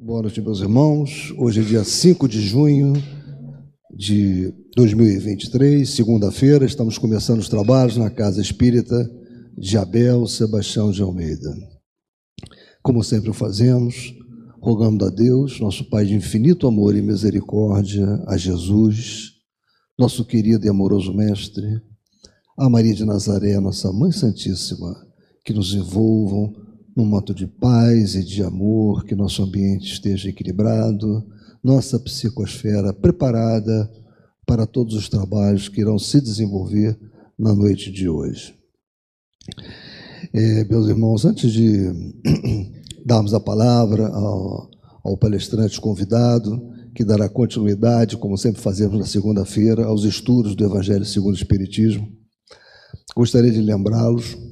Boa noite, meus irmãos. Hoje é dia 5 de junho de 2023, segunda-feira. Estamos começando os trabalhos na Casa Espírita de Abel Sebastião de Almeida. Como sempre o fazemos, rogando a Deus, nosso Pai de infinito amor e misericórdia, a Jesus, nosso querido e amoroso Mestre, a Maria de Nazaré, nossa Mãe Santíssima, que nos envolvam num manto de paz e de amor, que nosso ambiente esteja equilibrado, nossa psicosfera preparada para todos os trabalhos que irão se desenvolver na noite de hoje. É, meus irmãos, antes de darmos a palavra ao, ao palestrante convidado, que dará continuidade, como sempre fazemos na segunda-feira, aos estudos do Evangelho segundo o Espiritismo, gostaria de lembrá-los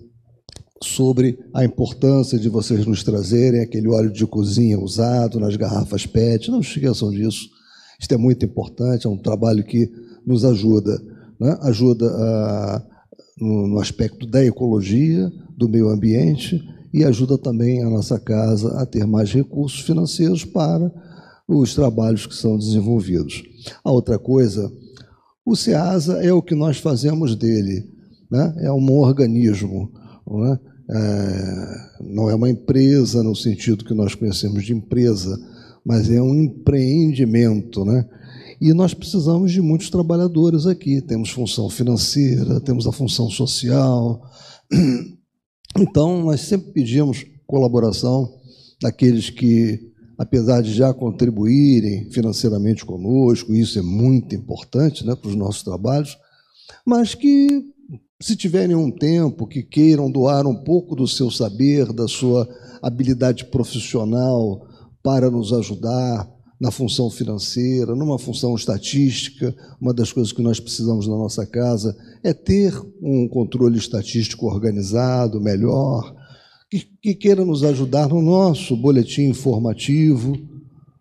sobre a importância de vocês nos trazerem aquele óleo de cozinha usado nas garrafas PET. Não esqueçam disso. Isto é muito importante, é um trabalho que nos ajuda, né? ajuda a, no, no aspecto da ecologia, do meio ambiente e ajuda também a nossa casa a ter mais recursos financeiros para os trabalhos que são desenvolvidos. A outra coisa, o SEASA é o que nós fazemos dele, né? é um organismo não é? É, não é uma empresa no sentido que nós conhecemos de empresa, mas é um empreendimento, né? E nós precisamos de muitos trabalhadores aqui. Temos função financeira, temos a função social. Então, nós sempre pedimos colaboração daqueles que, apesar de já contribuírem financeiramente conosco, isso é muito importante né, para os nossos trabalhos, mas que se tiverem um tempo que queiram doar um pouco do seu saber, da sua habilidade profissional para nos ajudar na função financeira, numa função estatística, uma das coisas que nós precisamos na nossa casa é ter um controle estatístico organizado, melhor, que, que queira nos ajudar no nosso boletim informativo,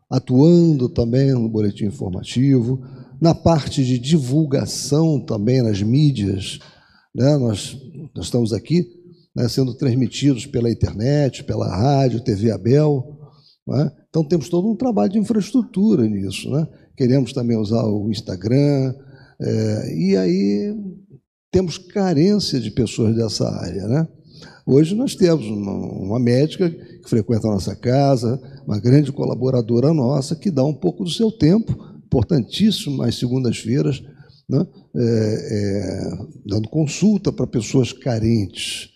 atuando também no boletim informativo, na parte de divulgação também nas mídias né? Nós, nós estamos aqui né, sendo transmitidos pela internet, pela rádio, TV Abel. Né? Então temos todo um trabalho de infraestrutura nisso. Né? Queremos também usar o Instagram, é, e aí temos carência de pessoas dessa área. Né? Hoje nós temos uma, uma, médica que frequenta a nossa casa, uma grande colaboradora nossa, que dá um pouco do seu tempo, importantíssimo, às segundas-feiras, né? É, é, dando consulta para pessoas carentes,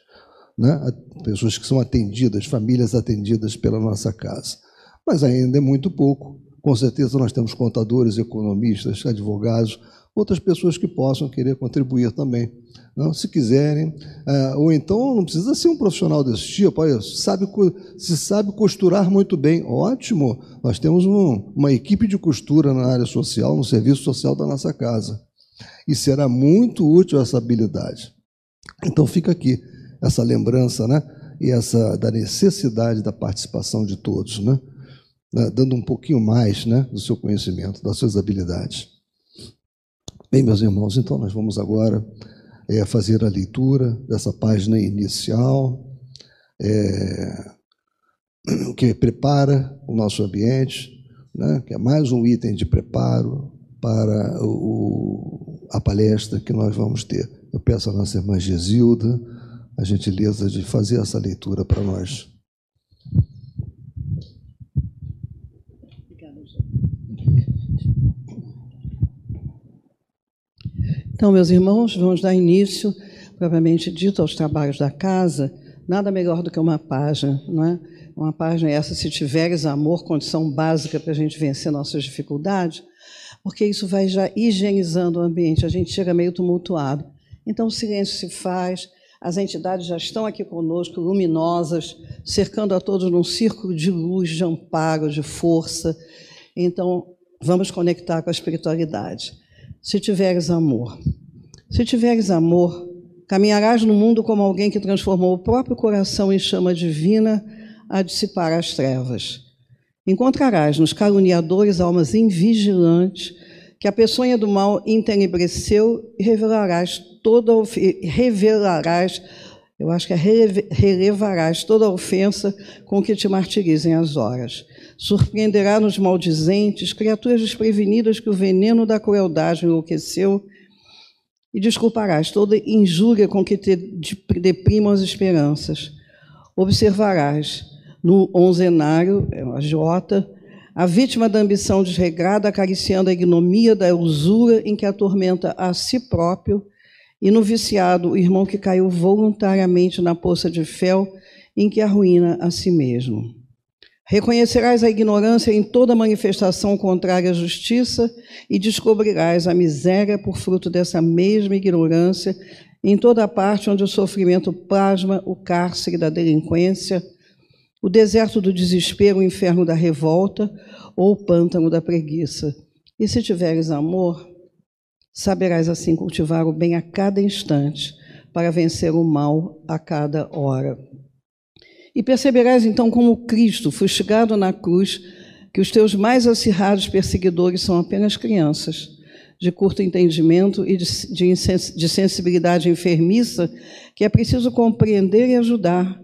né? pessoas que são atendidas, famílias atendidas pela nossa casa. Mas ainda é muito pouco. Com certeza nós temos contadores, economistas, advogados, outras pessoas que possam querer contribuir também. Não, se quiserem, é, ou então não precisa ser um profissional desse tipo, olha, sabe, se sabe costurar muito bem, ótimo, nós temos um, uma equipe de costura na área social, no serviço social da nossa casa e será muito útil essa habilidade. Então fica aqui essa lembrança, né? E essa da necessidade da participação de todos, né? né? Dando um pouquinho mais, né, do seu conhecimento, das suas habilidades. Bem, meus irmãos, então nós vamos agora é, fazer a leitura dessa página inicial, é, que prepara o nosso ambiente, né, que é mais um item de preparo para o, a palestra que nós vamos ter. Eu peço à nossa irmã Gesilda a gentileza de fazer essa leitura para nós. Então, meus irmãos, vamos dar início, propriamente dito, aos trabalhos da casa. Nada melhor do que uma página, não é? Uma página essa, se tiveres amor, condição básica para a gente vencer nossas dificuldades porque isso vai já higienizando o ambiente, a gente chega meio tumultuado. Então o silêncio se faz, as entidades já estão aqui conosco, luminosas, cercando a todos num círculo de luz, de amparo, de força. Então vamos conectar com a espiritualidade. Se tiveres amor, se tiveres amor, caminharás no mundo como alguém que transformou o próprio coração em chama divina a dissipar as trevas. Encontrarás nos caluniadores almas invigilantes que a peçonha do mal entenebreceu e revelarás toda revelarás, eu acho que é relevarás toda a ofensa com que te martirizem as horas. surpreenderá nos maldizentes, criaturas desprevenidas que o veneno da crueldade enlouqueceu, e desculparás toda injúria com que te deprimam as esperanças. Observarás no onzenário, é a Jota, a vítima da ambição desregrada acariciando a ignomia da usura em que atormenta a si próprio, e no viciado o irmão que caiu voluntariamente na poça de fel em que arruína a si mesmo. Reconhecerás a ignorância em toda manifestação contrária à justiça e descobrirás a miséria por fruto dessa mesma ignorância em toda a parte onde o sofrimento plasma o cárcere da delinquência, o deserto do desespero, o inferno da revolta ou o pântano da preguiça. E se tiveres amor, saberás assim cultivar o bem a cada instante, para vencer o mal a cada hora. E perceberás então como Cristo, fustigado na cruz, que os teus mais acirrados perseguidores são apenas crianças, de curto entendimento e de, de, de sensibilidade enfermiça, que é preciso compreender e ajudar,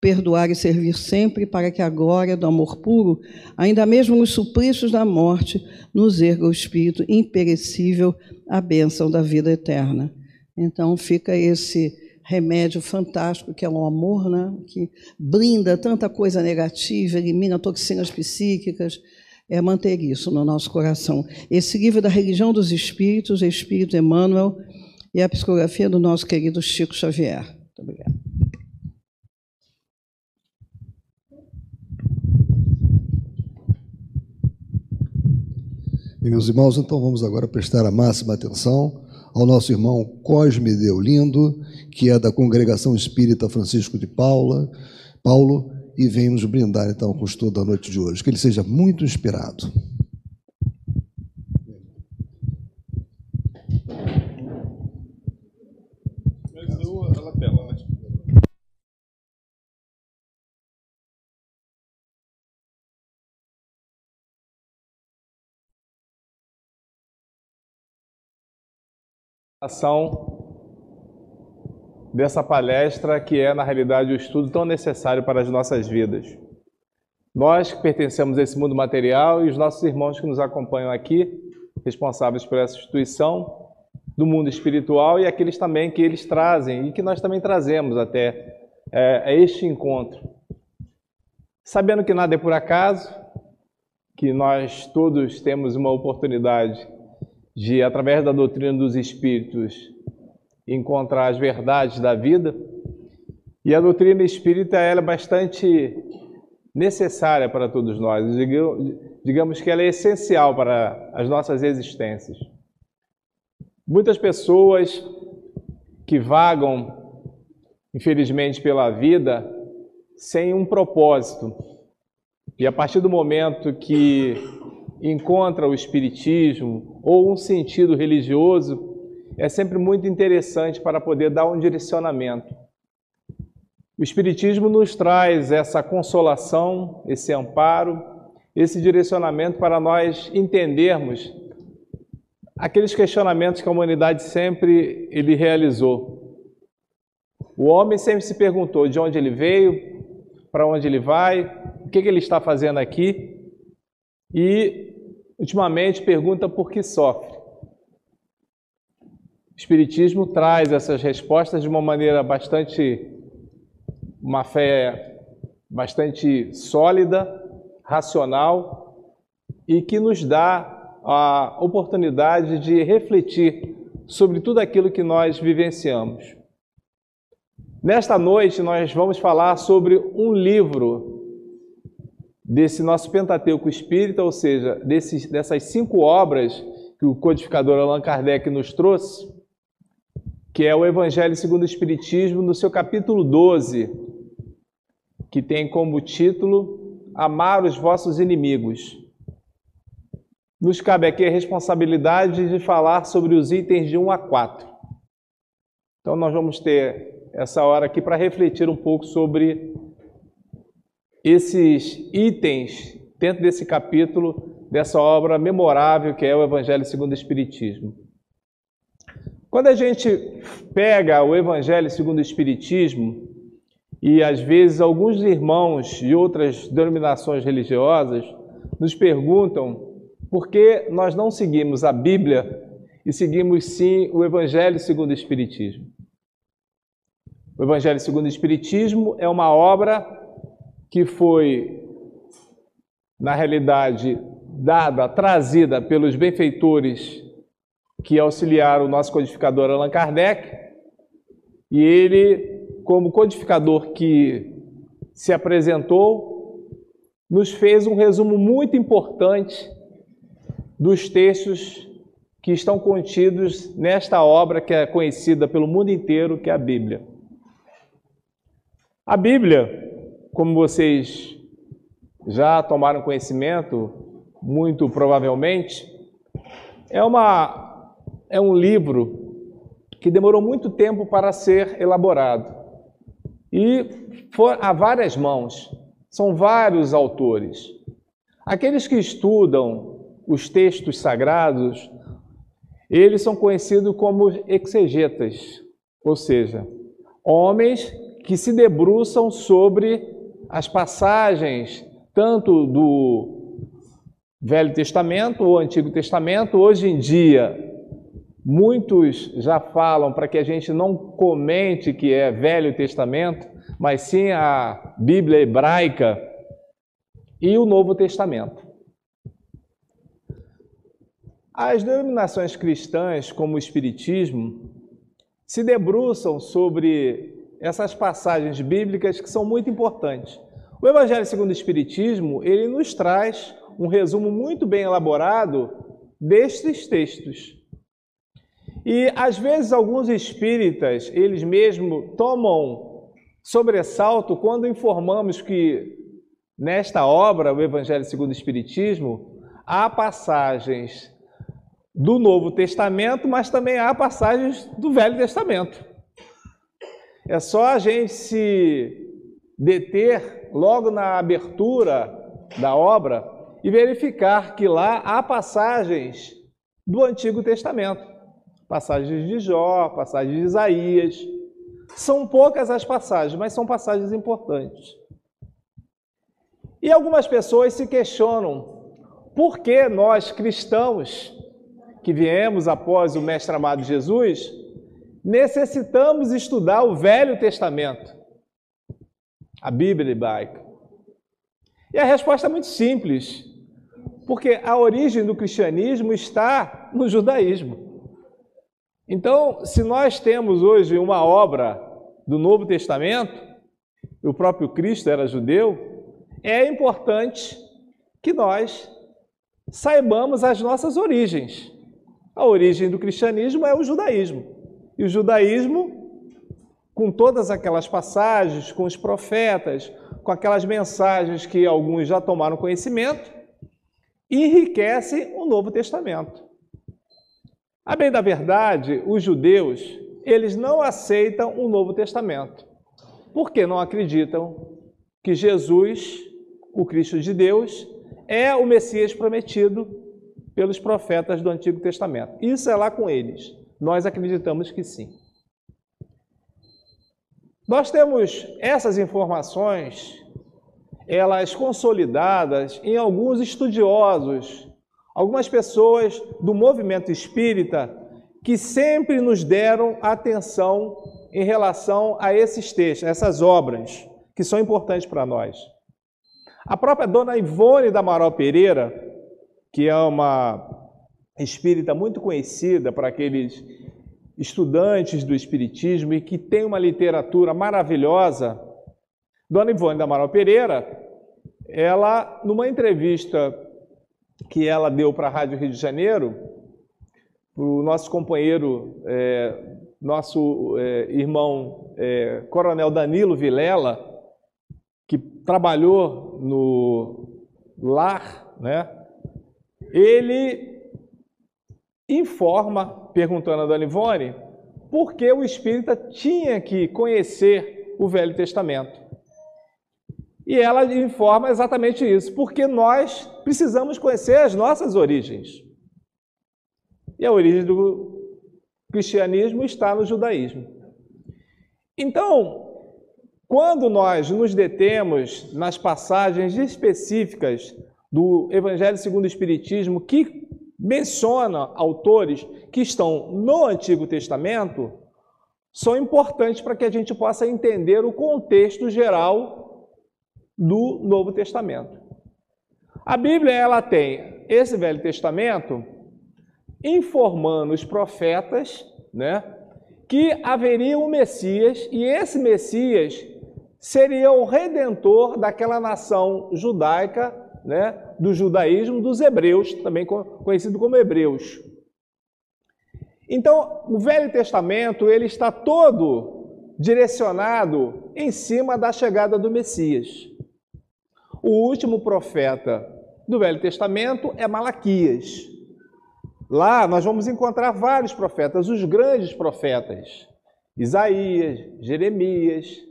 perdoar e servir sempre, para que a glória do amor puro, ainda mesmo nos suplícios da morte, nos erga o espírito imperecível, a bênção da vida eterna. Então fica esse remédio fantástico que é o amor, né? que blinda tanta coisa negativa, elimina toxinas psíquicas, é manter isso no nosso coração. Esse livro da Religião dos Espíritos, Espírito Emmanuel, e a psicografia do nosso querido Chico Xavier. Muito obrigada. Meus irmãos, então vamos agora prestar a máxima atenção ao nosso irmão Cosme Deolindo, que é da Congregação Espírita Francisco de Paula, Paulo, e vem nos brindar então com o estudo da noite de hoje. Que ele seja muito inspirado. Ação dessa palestra que é, na realidade, o estudo tão necessário para as nossas vidas. Nós que pertencemos a esse mundo material e os nossos irmãos que nos acompanham aqui, responsáveis por essa instituição do mundo espiritual e aqueles também que eles trazem e que nós também trazemos até é, este encontro. Sabendo que nada é por acaso, que nós todos temos uma oportunidade de, através da doutrina dos espíritos, encontrar as verdades da vida. E a doutrina espírita ela é bastante necessária para todos nós. Digamos que ela é essencial para as nossas existências. Muitas pessoas que vagam, infelizmente, pela vida sem um propósito. E a partir do momento que encontra o espiritismo ou um sentido religioso, é sempre muito interessante para poder dar um direcionamento. O espiritismo nos traz essa consolação, esse amparo, esse direcionamento para nós entendermos aqueles questionamentos que a humanidade sempre ele realizou. O homem sempre se perguntou de onde ele veio, para onde ele vai, o que, que ele está fazendo aqui, e ultimamente pergunta por que sofre. O Espiritismo traz essas respostas de uma maneira bastante, uma fé bastante sólida, racional e que nos dá a oportunidade de refletir sobre tudo aquilo que nós vivenciamos. Nesta noite, nós vamos falar sobre um livro desse nosso Pentateuco Espírita, ou seja, desses, dessas cinco obras que o codificador Allan Kardec nos trouxe, que é o Evangelho segundo o Espiritismo, no seu capítulo 12, que tem como título Amar os vossos inimigos. Nos cabe aqui a responsabilidade de falar sobre os itens de 1 a 4. Então, nós vamos ter essa hora aqui para refletir um pouco sobre esses itens dentro desse capítulo, dessa obra memorável que é o Evangelho segundo o Espiritismo. Quando a gente pega o Evangelho segundo o Espiritismo, e às vezes alguns irmãos de outras denominações religiosas nos perguntam por que nós não seguimos a Bíblia e seguimos sim o Evangelho segundo o Espiritismo. O Evangelho segundo o Espiritismo é uma obra que foi, na realidade, dada, trazida pelos benfeitores que auxiliaram o nosso codificador Allan Kardec, e ele, como codificador que se apresentou, nos fez um resumo muito importante dos textos que estão contidos nesta obra que é conhecida pelo mundo inteiro, que é a Bíblia. A Bíblia, como vocês já tomaram conhecimento, muito provavelmente, é, uma, é um livro que demorou muito tempo para ser elaborado. E for, há várias mãos, são vários autores. Aqueles que estudam os textos sagrados, eles são conhecidos como exegetas, ou seja, homens que se debruçam sobre as passagens tanto do Velho Testamento ou Antigo Testamento. Hoje em dia, muitos já falam para que a gente não comente que é Velho Testamento, mas sim a Bíblia hebraica e o Novo Testamento. As denominações cristãs, como o Espiritismo, se debruçam sobre essas passagens bíblicas que são muito importantes. O Evangelho segundo o Espiritismo, ele nos traz um resumo muito bem elaborado destes textos. E às vezes alguns espíritas, eles mesmos tomam sobressalto quando informamos que nesta obra, o Evangelho segundo o Espiritismo, há passagens do Novo Testamento, mas também há passagens do Velho Testamento. É só a gente se deter logo na abertura da obra e verificar que lá há passagens do Antigo Testamento. Passagens de Jó, passagens de Isaías. São poucas as passagens, mas são passagens importantes. E algumas pessoas se questionam por que nós cristãos que viemos após o Mestre amado Jesus necessitamos estudar o Velho Testamento, a Bíblia hebraica. E a resposta é muito simples, porque a origem do cristianismo está no judaísmo. Então, se nós temos hoje uma obra do Novo Testamento, o próprio Cristo era judeu, é importante que nós saibamos as nossas origens. A origem do cristianismo é o judaísmo. E o judaísmo, com todas aquelas passagens, com os profetas, com aquelas mensagens que alguns já tomaram conhecimento, enriquece o Novo Testamento. A bem da verdade, os judeus, eles não aceitam o Novo Testamento, porque não acreditam que Jesus, o Cristo de Deus, é o Messias prometido pelos profetas do Antigo Testamento. Isso é lá com eles. Nós acreditamos que sim. Nós temos essas informações, elas consolidadas em alguns estudiosos, algumas pessoas do movimento espírita que sempre nos deram atenção em relação a esses textos, essas obras que são importantes para nós. A própria dona Ivone da Amaral Pereira, que é uma espírita muito conhecida para aqueles estudantes do espiritismo e que tem uma literatura maravilhosa. Dona Ivone da Amaral Pereira, ela, numa entrevista que ela deu para a Rádio Rio de Janeiro, o nosso companheiro, é, nosso é, irmão é, Coronel Danilo Vilela, que trabalhou no lar, né? Ele informa, perguntando a Dona Ivone, por que o espírita tinha que conhecer o Velho Testamento. E ela informa exatamente isso, porque nós precisamos conhecer as nossas origens. E a origem do cristianismo está no judaísmo. Então, quando nós nos detemos nas passagens específicas do Evangelho segundo o Espiritismo que menciona autores que estão no Antigo Testamento são importantes para que a gente possa entender o contexto geral do Novo Testamento. A Bíblia ela tem esse Velho Testamento informando os profetas, né, que haveria um Messias e esse Messias seria o redentor daquela nação judaica, né, do judaísmo dos hebreus, também conhecido como hebreus. Então, o Velho Testamento, ele está todo direcionado em cima da chegada do Messias. O último profeta do Velho Testamento é Malaquias. Lá nós vamos encontrar vários profetas, os grandes profetas, Isaías, Jeremias.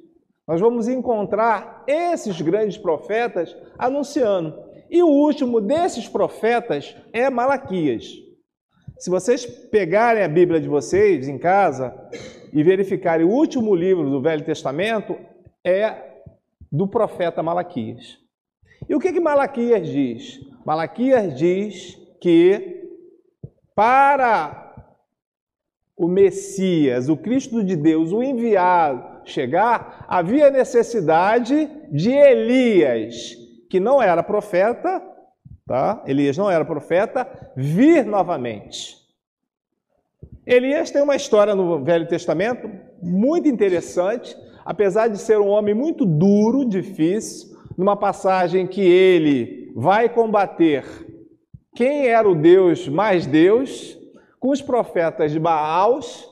Nós vamos encontrar esses grandes profetas anunciando. E o último desses profetas é Malaquias. Se vocês pegarem a Bíblia de vocês em casa e verificarem o último livro do Velho Testamento, é do profeta Malaquias. E o que, que Malaquias diz? Malaquias diz que para o Messias, o Cristo de Deus, o enviado, chegar, havia necessidade de Elias, que não era profeta, tá? Elias não era profeta, vir novamente. Elias tem uma história no Velho Testamento muito interessante, apesar de ser um homem muito duro, difícil, numa passagem que ele vai combater quem era o Deus mais Deus, com os profetas de Baals,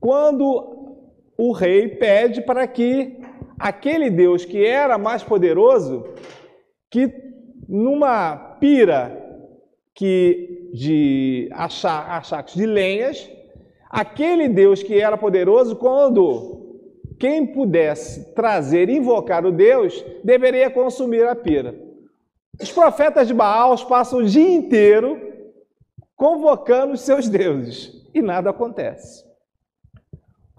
quando o rei pede para que aquele Deus que era mais poderoso, que numa pira que de achaques de lenhas, aquele Deus que era poderoso, quando quem pudesse trazer, invocar o Deus, deveria consumir a pira. Os profetas de Baal passam o dia inteiro convocando os seus deuses e nada acontece.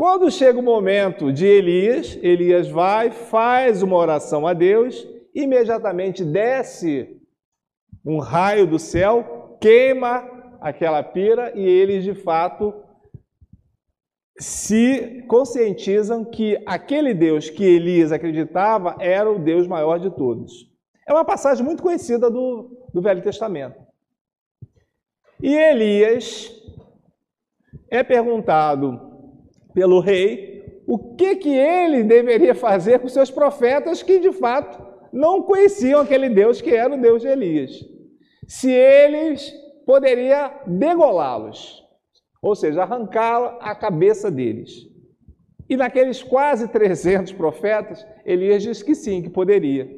Quando chega o momento de Elias, Elias vai, faz uma oração a Deus, imediatamente desce um raio do céu, queima aquela pira e eles de fato se conscientizam que aquele Deus que Elias acreditava era o Deus maior de todos. É uma passagem muito conhecida do, do Velho Testamento. E Elias é perguntado pelo rei o que, que ele deveria fazer com seus profetas que de fato não conheciam aquele Deus que era o Deus de Elias. Se eles poderia degolá-los, ou seja, arrancar a cabeça deles. E naqueles quase 300 profetas, Elias diz que sim, que poderia.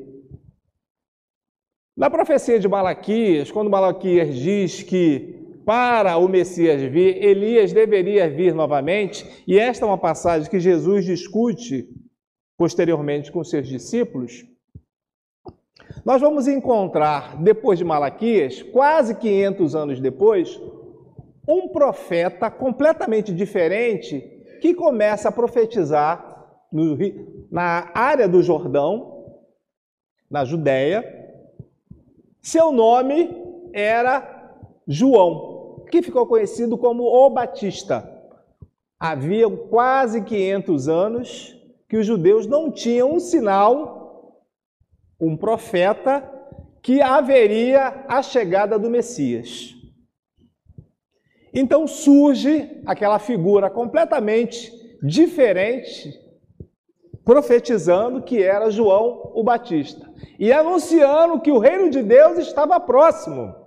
Na profecia de Malaquias, quando Malaquias diz que para o Messias vir, Elias deveria vir novamente, e esta é uma passagem que Jesus discute posteriormente com seus discípulos, nós vamos encontrar, depois de Malaquias, quase 500 anos depois, um profeta completamente diferente que começa a profetizar no, na área do Jordão, na Judéia, seu nome era João, que ficou conhecido como o Batista. Havia quase 500 anos que os judeus não tinham um sinal, um profeta, que haveria a chegada do Messias. Então surge aquela figura completamente diferente, profetizando que era João o Batista e anunciando que o reino de Deus estava próximo,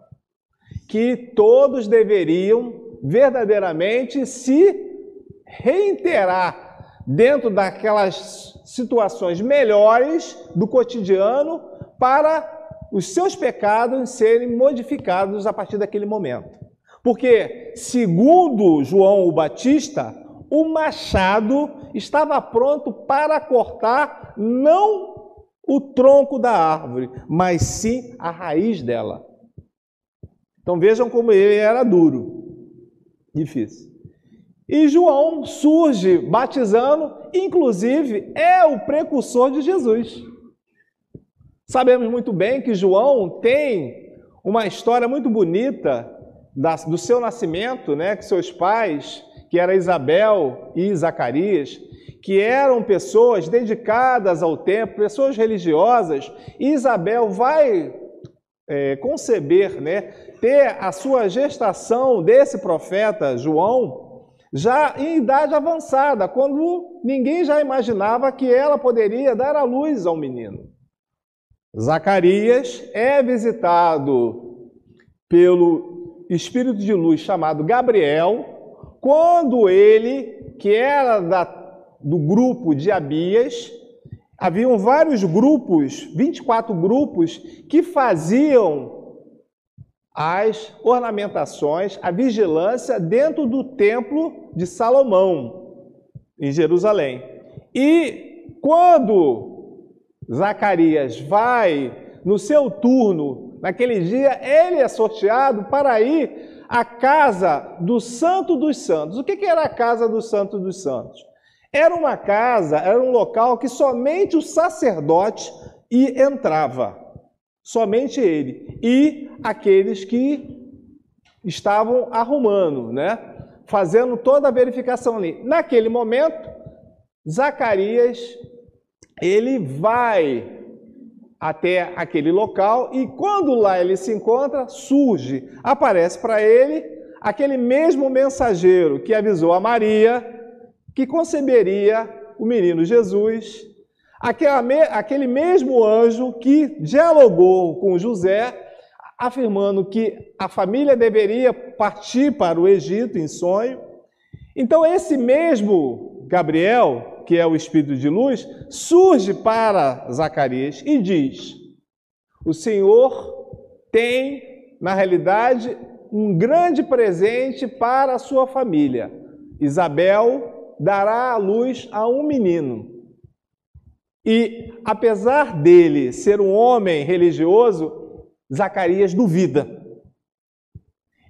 que todos deveriam verdadeiramente se reiterar dentro daquelas situações melhores do cotidiano para os seus pecados serem modificados a partir daquele momento. Porque, segundo João o Batista, o machado estava pronto para cortar não o tronco da árvore, mas sim a raiz dela. Então vejam como ele era duro, difícil. E João surge batizando, inclusive é o precursor de Jesus. Sabemos muito bem que João tem uma história muito bonita do seu nascimento, né, com seus pais, que era Isabel e Zacarias, que eram pessoas dedicadas ao templo, pessoas religiosas. Isabel vai é, conceber, né, ter a sua gestação desse profeta João já em idade avançada, quando ninguém já imaginava que ela poderia dar a luz ao menino. Zacarias é visitado pelo espírito de luz chamado Gabriel, quando ele, que era da, do grupo de Abias, haviam vários grupos, 24 grupos, que faziam as ornamentações, a vigilância dentro do templo de Salomão, em Jerusalém. E quando Zacarias vai no seu turno, naquele dia, ele é sorteado para ir à casa do Santo dos Santos. O que era a casa do Santo dos Santos? Era uma casa, era um local que somente o sacerdote entrava somente ele e aqueles que estavam arrumando, né? Fazendo toda a verificação ali. Naquele momento, Zacarias ele vai até aquele local e quando lá ele se encontra, surge, aparece para ele aquele mesmo mensageiro que avisou a Maria que conceberia o menino Jesus aquele mesmo anjo que dialogou com José, afirmando que a família deveria partir para o Egito em sonho. Então, esse mesmo Gabriel, que é o espírito de luz, surge para Zacarias e diz: O Senhor tem, na realidade, um grande presente para a sua família. Isabel dará à luz a um menino e apesar dele ser um homem religioso, Zacarias duvida.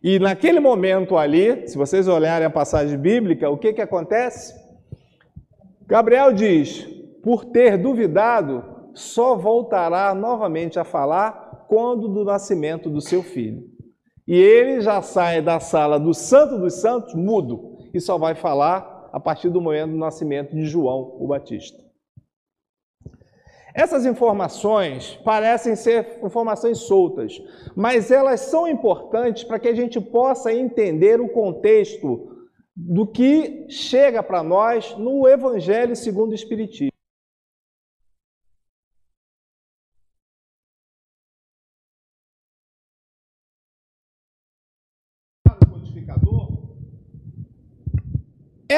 E naquele momento ali, se vocês olharem a passagem bíblica, o que, que acontece? Gabriel diz: por ter duvidado, só voltará novamente a falar quando do nascimento do seu filho. E ele já sai da sala do Santo dos Santos mudo e só vai falar a partir do momento do nascimento de João o Batista. Essas informações parecem ser informações soltas, mas elas são importantes para que a gente possa entender o contexto do que chega para nós no Evangelho segundo o Espiritismo.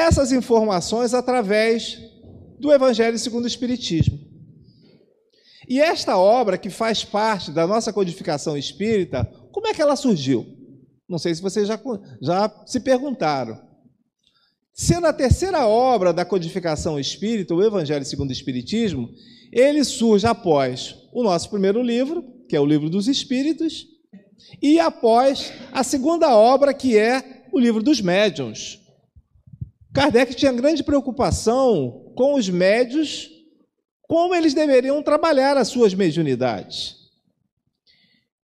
Essas informações através do Evangelho segundo o Espiritismo. E esta obra, que faz parte da nossa codificação espírita, como é que ela surgiu? Não sei se vocês já, já se perguntaram. Sendo a terceira obra da codificação espírita, o Evangelho segundo o Espiritismo, ele surge após o nosso primeiro livro, que é o Livro dos Espíritos, e após a segunda obra, que é o Livro dos Médiuns. Kardec tinha grande preocupação com os médios como eles deveriam trabalhar as suas mediunidades.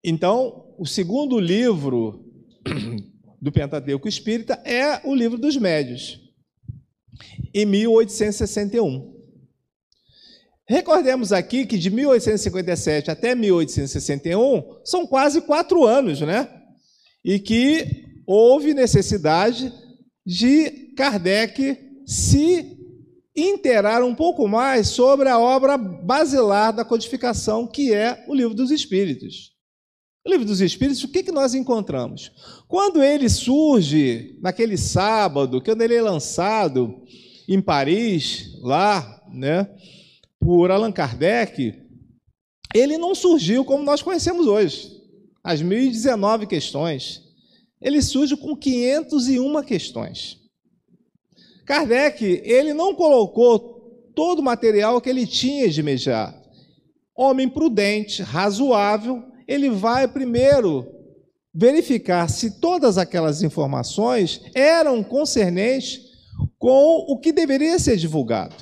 Então, o segundo livro do Pentateuco Espírita é o livro dos médios, em 1861. Recordemos aqui que de 1857 até 1861 são quase quatro anos, né? E que houve necessidade de Kardec se interar um pouco mais sobre a obra basilar da codificação, que é o Livro dos Espíritos. O Livro dos Espíritos, o que, que nós encontramos? Quando ele surge naquele sábado, quando ele é lançado em Paris, lá, né, por Allan Kardec, ele não surgiu como nós conhecemos hoje, as 1019 questões. Ele surge com 501 questões. Kardec, ele não colocou todo o material que ele tinha de imediato. Homem prudente, razoável, ele vai primeiro verificar se todas aquelas informações eram concernentes com o que deveria ser divulgado.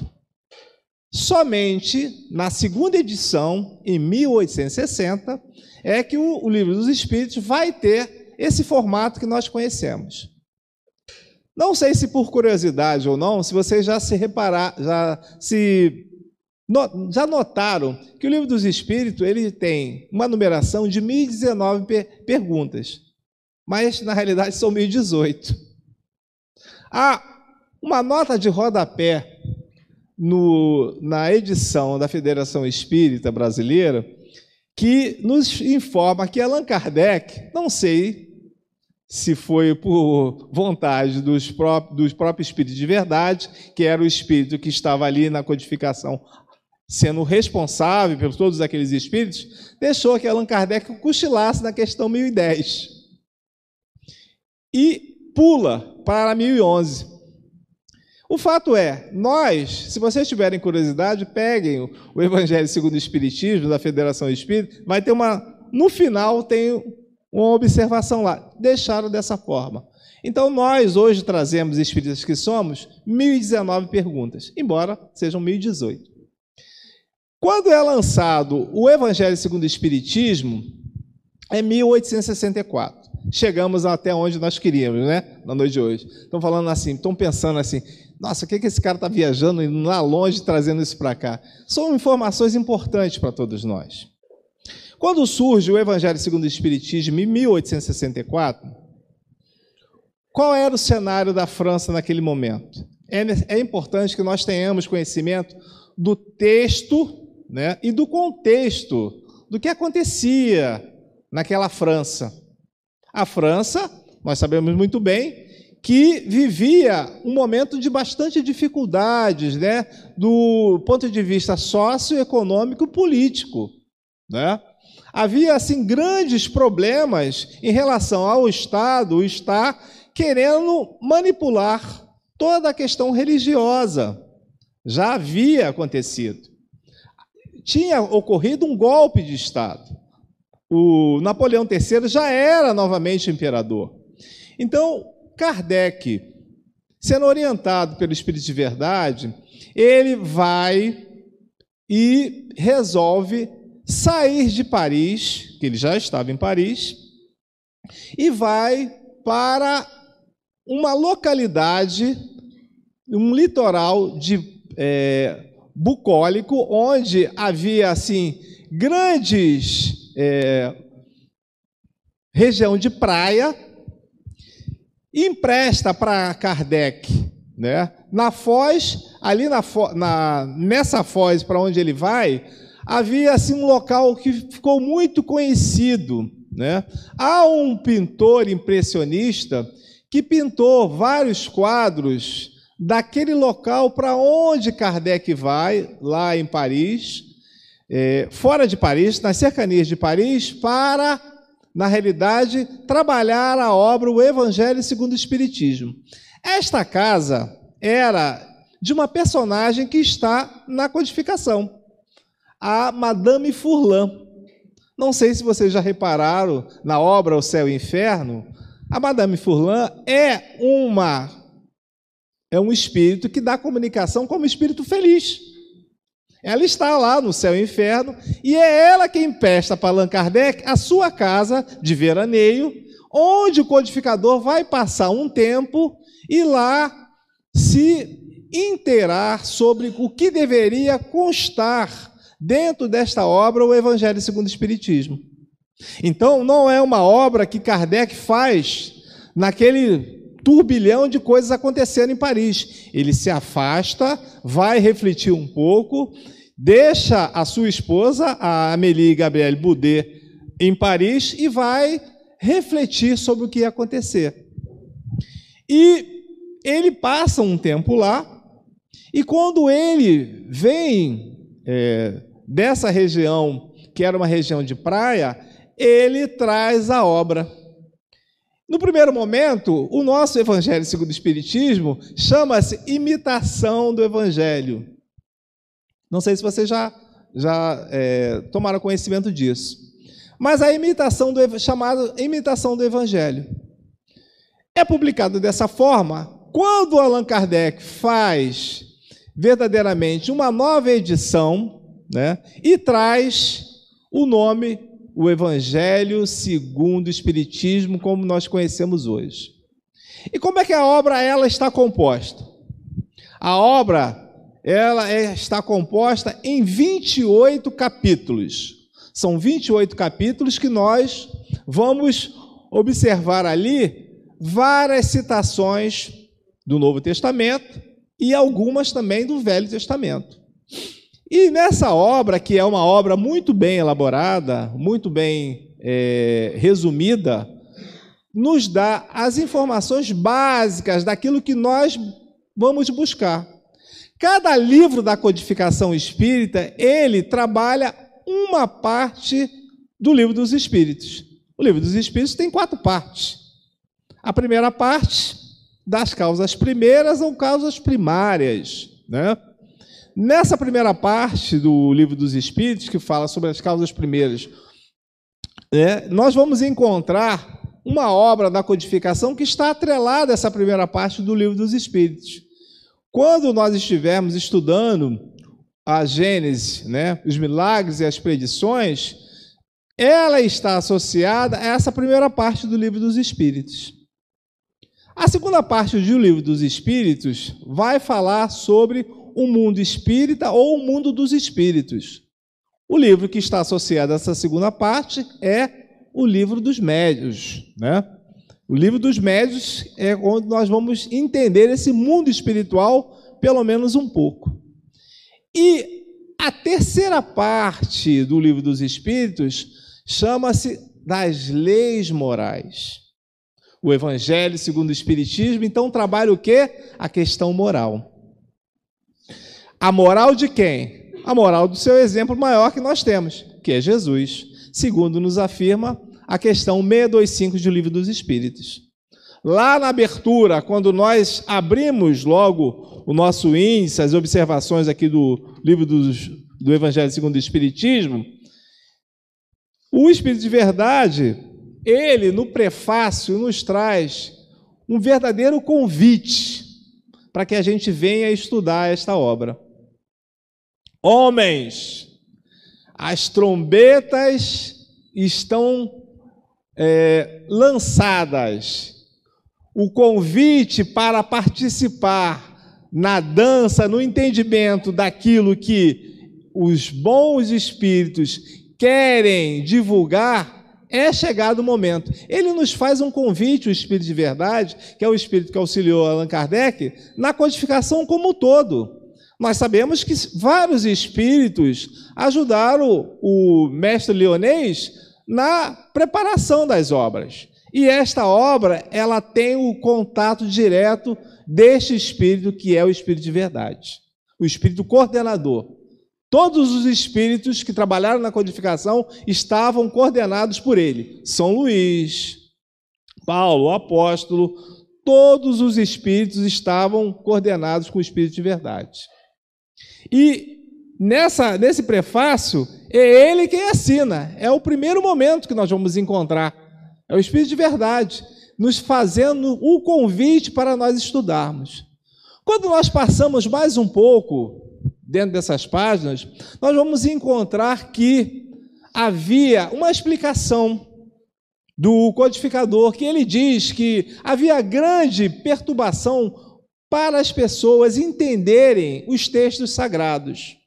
Somente na segunda edição, em 1860, é que o, o Livro dos Espíritos vai ter esse formato que nós conhecemos. Não sei se por curiosidade ou não, se vocês já se reparar, já se já notaram que o Livro dos Espíritos ele tem uma numeração de 1019 per perguntas, mas na realidade são 1018. Há uma nota de rodapé no, na edição da Federação Espírita Brasileira que nos informa que Allan Kardec, não sei se foi por vontade dos próprios, dos próprios espíritos de verdade, que era o espírito que estava ali na codificação, sendo responsável por todos aqueles espíritos, deixou que Allan Kardec cochilasse na questão 1010. E pula para 1011. O fato é, nós, se vocês tiverem curiosidade, peguem o Evangelho segundo o Espiritismo, da Federação Espírita, vai ter uma. No final tem uma observação lá. Deixaram dessa forma. Então, nós hoje trazemos, espíritas que somos, 1019 perguntas, embora sejam 1018. Quando é lançado o Evangelho segundo o Espiritismo, é 1864. Chegamos até onde nós queríamos, né? Na noite de hoje. Estão falando assim, estão pensando assim, nossa, o que, que esse cara está viajando lá longe trazendo isso para cá? São informações importantes para todos nós. Quando surge o Evangelho segundo o Espiritismo em 1864, qual era o cenário da França naquele momento? É, é importante que nós tenhamos conhecimento do texto né, e do contexto do que acontecia naquela França. A França, nós sabemos muito bem, que vivia um momento de bastante dificuldades, né, do ponto de vista socioeconômico e político, né? Havia assim grandes problemas em relação ao Estado, estar querendo manipular toda a questão religiosa. Já havia acontecido. Tinha ocorrido um golpe de Estado. O Napoleão III já era novamente imperador. Então, Kardec, sendo orientado pelo Espírito de Verdade, ele vai e resolve sair de Paris, que ele já estava em Paris, e vai para uma localidade, um litoral de é, bucólico, onde havia assim grandes é, região de praia empresta para Kardec, né? Na Foz, ali na, na nessa Foz para onde ele vai, havia assim um local que ficou muito conhecido, né? Há um pintor impressionista que pintou vários quadros daquele local para onde Kardec vai, lá em Paris, é, fora de Paris, nas cercanias de Paris, para na realidade, trabalhar a obra O Evangelho segundo o Espiritismo. Esta casa era de uma personagem que está na codificação, a Madame Furlan. Não sei se vocês já repararam na obra O Céu e o Inferno, a Madame Furlan é uma é um espírito que dá comunicação como espírito feliz. Ela está lá no céu e inferno e é ela quem empresta para Allan Kardec a sua casa de veraneio, onde o codificador vai passar um tempo e lá se inteirar sobre o que deveria constar dentro desta obra, o Evangelho segundo o Espiritismo. Então, não é uma obra que Kardec faz naquele turbilhão de coisas acontecendo em Paris. Ele se afasta, vai refletir um pouco, deixa a sua esposa, a Amélie Gabrielle Boudet, em Paris e vai refletir sobre o que ia acontecer. E ele passa um tempo lá, e quando ele vem é, dessa região, que era uma região de praia, ele traz a obra. No primeiro momento, o nosso Evangelho segundo o Espiritismo chama-se imitação do Evangelho. Não sei se vocês já, já é, tomaram conhecimento disso. Mas a imitação do chamada imitação do Evangelho é publicado dessa forma quando Allan Kardec faz verdadeiramente uma nova edição, né? E traz o nome, o Evangelho segundo o Espiritismo, como nós conhecemos hoje. E como é que a obra ela está composta? A obra ela é, está composta em 28 capítulos. São 28 capítulos que nós vamos observar ali várias citações do Novo Testamento e algumas também do Velho Testamento. E nessa obra, que é uma obra muito bem elaborada, muito bem é, resumida, nos dá as informações básicas daquilo que nós vamos buscar. Cada livro da codificação espírita, ele trabalha uma parte do livro dos espíritos. O livro dos espíritos tem quatro partes. A primeira parte, das causas primeiras ou causas primárias, né? Nessa primeira parte do livro dos espíritos, que fala sobre as causas primeiras, é, nós vamos encontrar uma obra da codificação que está atrelada a essa primeira parte do livro dos espíritos. Quando nós estivermos estudando a Gênesis, né, os milagres e as predições, ela está associada a essa primeira parte do livro dos Espíritos. A segunda parte do livro dos Espíritos vai falar sobre o mundo espírita ou o mundo dos espíritos. O livro que está associado a essa segunda parte é o livro dos médios, né? O livro dos médios é onde nós vamos entender esse mundo espiritual, pelo menos um pouco. E a terceira parte do livro dos Espíritos chama-se das leis morais. O Evangelho segundo o Espiritismo, então, trabalha o quê? A questão moral. A moral de quem? A moral do seu exemplo maior que nós temos, que é Jesus, segundo nos afirma a questão 625 do Livro dos Espíritos. Lá na abertura, quando nós abrimos logo o nosso índice, as observações aqui do livro dos, do Evangelho segundo o Espiritismo, o Espírito de Verdade, ele no prefácio nos traz um verdadeiro convite para que a gente venha estudar esta obra. Homens, as trombetas estão é, lançadas. O convite para participar na dança, no entendimento daquilo que os bons espíritos querem divulgar, é chegado o momento. Ele nos faz um convite, o Espírito de Verdade, que é o Espírito que auxiliou Allan Kardec, na codificação como um todo. Nós sabemos que vários espíritos ajudaram o mestre leonês na preparação das obras. E esta obra, ela tem o contato direto deste espírito que é o espírito de verdade, o espírito coordenador. Todos os espíritos que trabalharam na codificação estavam coordenados por ele. São Luís, Paulo, o apóstolo, todos os espíritos estavam coordenados com o espírito de verdade. E nessa, nesse prefácio, é ele quem assina. É o primeiro momento que nós vamos encontrar. É o espírito de verdade, nos fazendo o convite para nós estudarmos. Quando nós passamos mais um pouco dentro dessas páginas, nós vamos encontrar que havia uma explicação do codificador, que ele diz que havia grande perturbação para as pessoas entenderem os textos sagrados.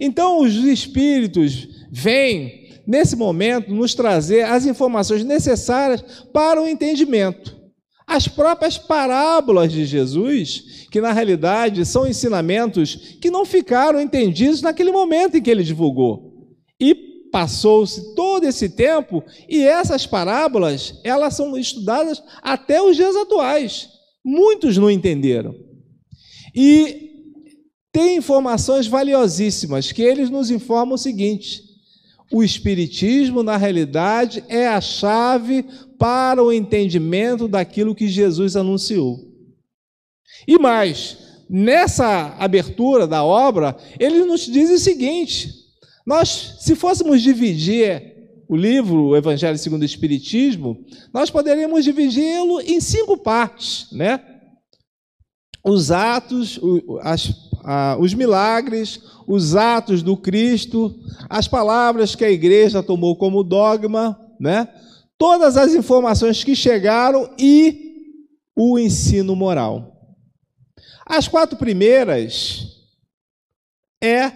Então, os espíritos vêm, nesse momento, nos trazer as informações necessárias para o entendimento. As próprias parábolas de Jesus, que na realidade são ensinamentos que não ficaram entendidos naquele momento em que ele divulgou. E passou-se todo esse tempo e essas parábolas, elas são estudadas até os dias atuais. Muitos não entenderam. E tem informações valiosíssimas que eles nos informam o seguinte: o Espiritismo, na realidade, é a chave para o entendimento daquilo que Jesus anunciou. E mais, nessa abertura da obra, ele nos diz o seguinte: nós, se fôssemos dividir o livro o Evangelho segundo o Espiritismo, nós poderíamos dividi-lo em cinco partes, né? Os atos, as, ah, os milagres, os atos do Cristo, as palavras que a igreja tomou como dogma, né? todas as informações que chegaram e o ensino moral. As quatro primeiras é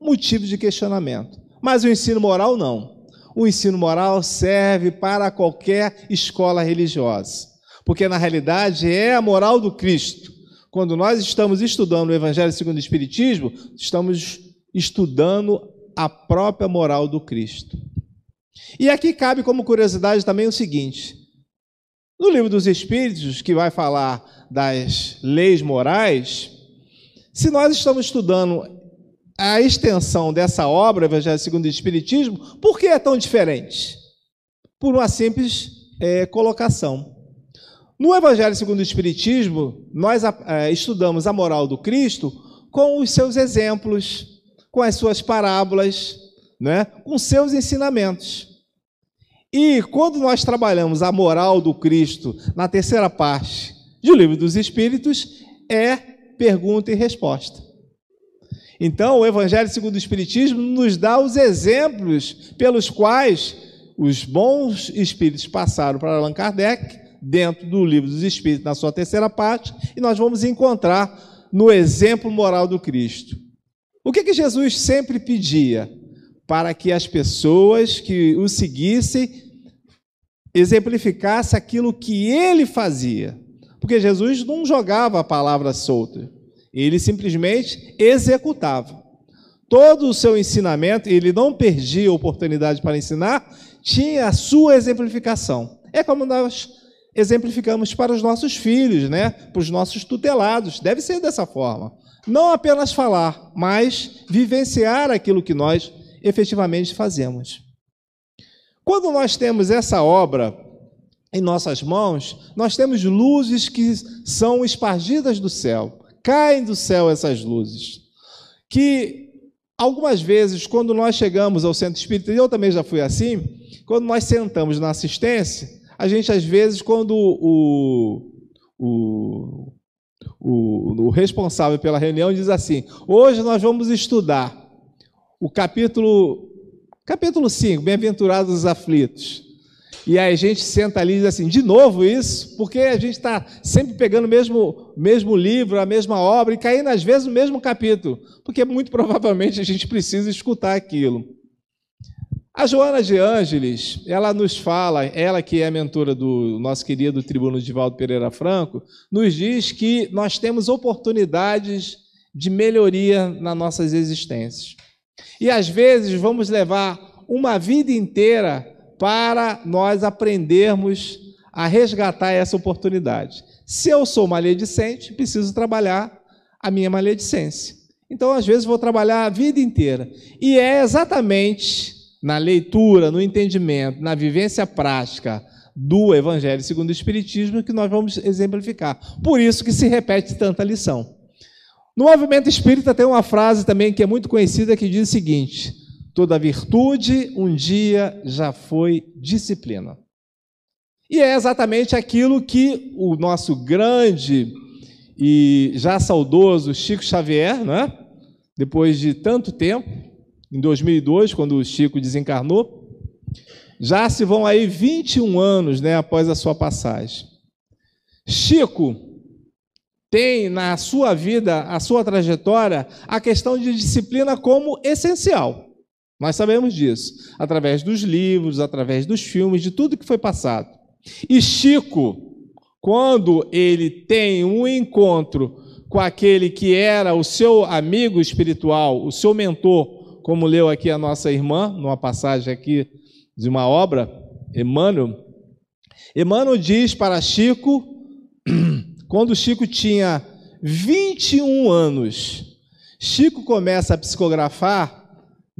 motivo de questionamento, mas o ensino moral não. O ensino moral serve para qualquer escola religiosa, porque na realidade é a moral do Cristo. Quando nós estamos estudando o Evangelho segundo o Espiritismo, estamos estudando a própria moral do Cristo. E aqui cabe como curiosidade também o seguinte: no livro dos Espíritos, que vai falar das leis morais, se nós estamos estudando a extensão dessa obra, Evangelho segundo o Espiritismo, por que é tão diferente? Por uma simples é, colocação. No Evangelho segundo o Espiritismo, nós é, estudamos a moral do Cristo com os seus exemplos, com as suas parábolas, né, com seus ensinamentos. E quando nós trabalhamos a moral do Cristo na terceira parte do Livro dos Espíritos, é pergunta e resposta. Então, o Evangelho segundo o Espiritismo nos dá os exemplos pelos quais os bons espíritos passaram para Allan Kardec, dentro do Livro dos Espíritos, na sua terceira parte, e nós vamos encontrar no exemplo moral do Cristo. O que, que Jesus sempre pedia? para que as pessoas que o seguissem exemplificasse aquilo que ele fazia. Porque Jesus não jogava a palavra solta, ele simplesmente executava. Todo o seu ensinamento, ele não perdia oportunidade para ensinar, tinha a sua exemplificação. É como nós exemplificamos para os nossos filhos, né? para os nossos tutelados. Deve ser dessa forma. Não apenas falar, mas vivenciar aquilo que nós efetivamente fazemos. Quando nós temos essa obra em nossas mãos, nós temos luzes que são espargidas do céu, caem do céu essas luzes, que algumas vezes, quando nós chegamos ao centro espírita, e eu também já fui assim, quando nós sentamos na assistência, a gente às vezes, quando o, o, o, o responsável pela reunião diz assim: hoje nós vamos estudar o capítulo, capítulo 5, Bem-aventurados os aflitos. E aí a gente senta ali e diz assim, de novo isso? Porque a gente está sempre pegando o mesmo, mesmo livro, a mesma obra, e caindo às vezes no mesmo capítulo, porque muito provavelmente a gente precisa escutar aquilo. A Joana de Ângeles, ela nos fala, ela que é mentora do nosso querido tribuno Divaldo Pereira Franco, nos diz que nós temos oportunidades de melhoria nas nossas existências. E às vezes vamos levar uma vida inteira para nós aprendermos a resgatar essa oportunidade. Se eu sou maledicente, preciso trabalhar a minha maledicência. Então, às vezes, vou trabalhar a vida inteira. E é exatamente na leitura, no entendimento, na vivência prática do Evangelho segundo o Espiritismo que nós vamos exemplificar. Por isso que se repete tanta lição. No movimento espírita tem uma frase também que é muito conhecida que diz o seguinte: toda virtude um dia já foi disciplina. E é exatamente aquilo que o nosso grande e já saudoso Chico Xavier, né? depois de tanto tempo, em 2002, quando o Chico desencarnou, já se vão aí 21 anos né, após a sua passagem. Chico tem na sua vida, a sua trajetória, a questão de disciplina como essencial. Nós sabemos disso, através dos livros, através dos filmes, de tudo que foi passado. E Chico, quando ele tem um encontro com aquele que era o seu amigo espiritual, o seu mentor, como leu aqui a nossa irmã, numa passagem aqui de uma obra, Emmanuel, Emmanuel diz para Chico quando Chico tinha 21 anos, Chico começa a psicografar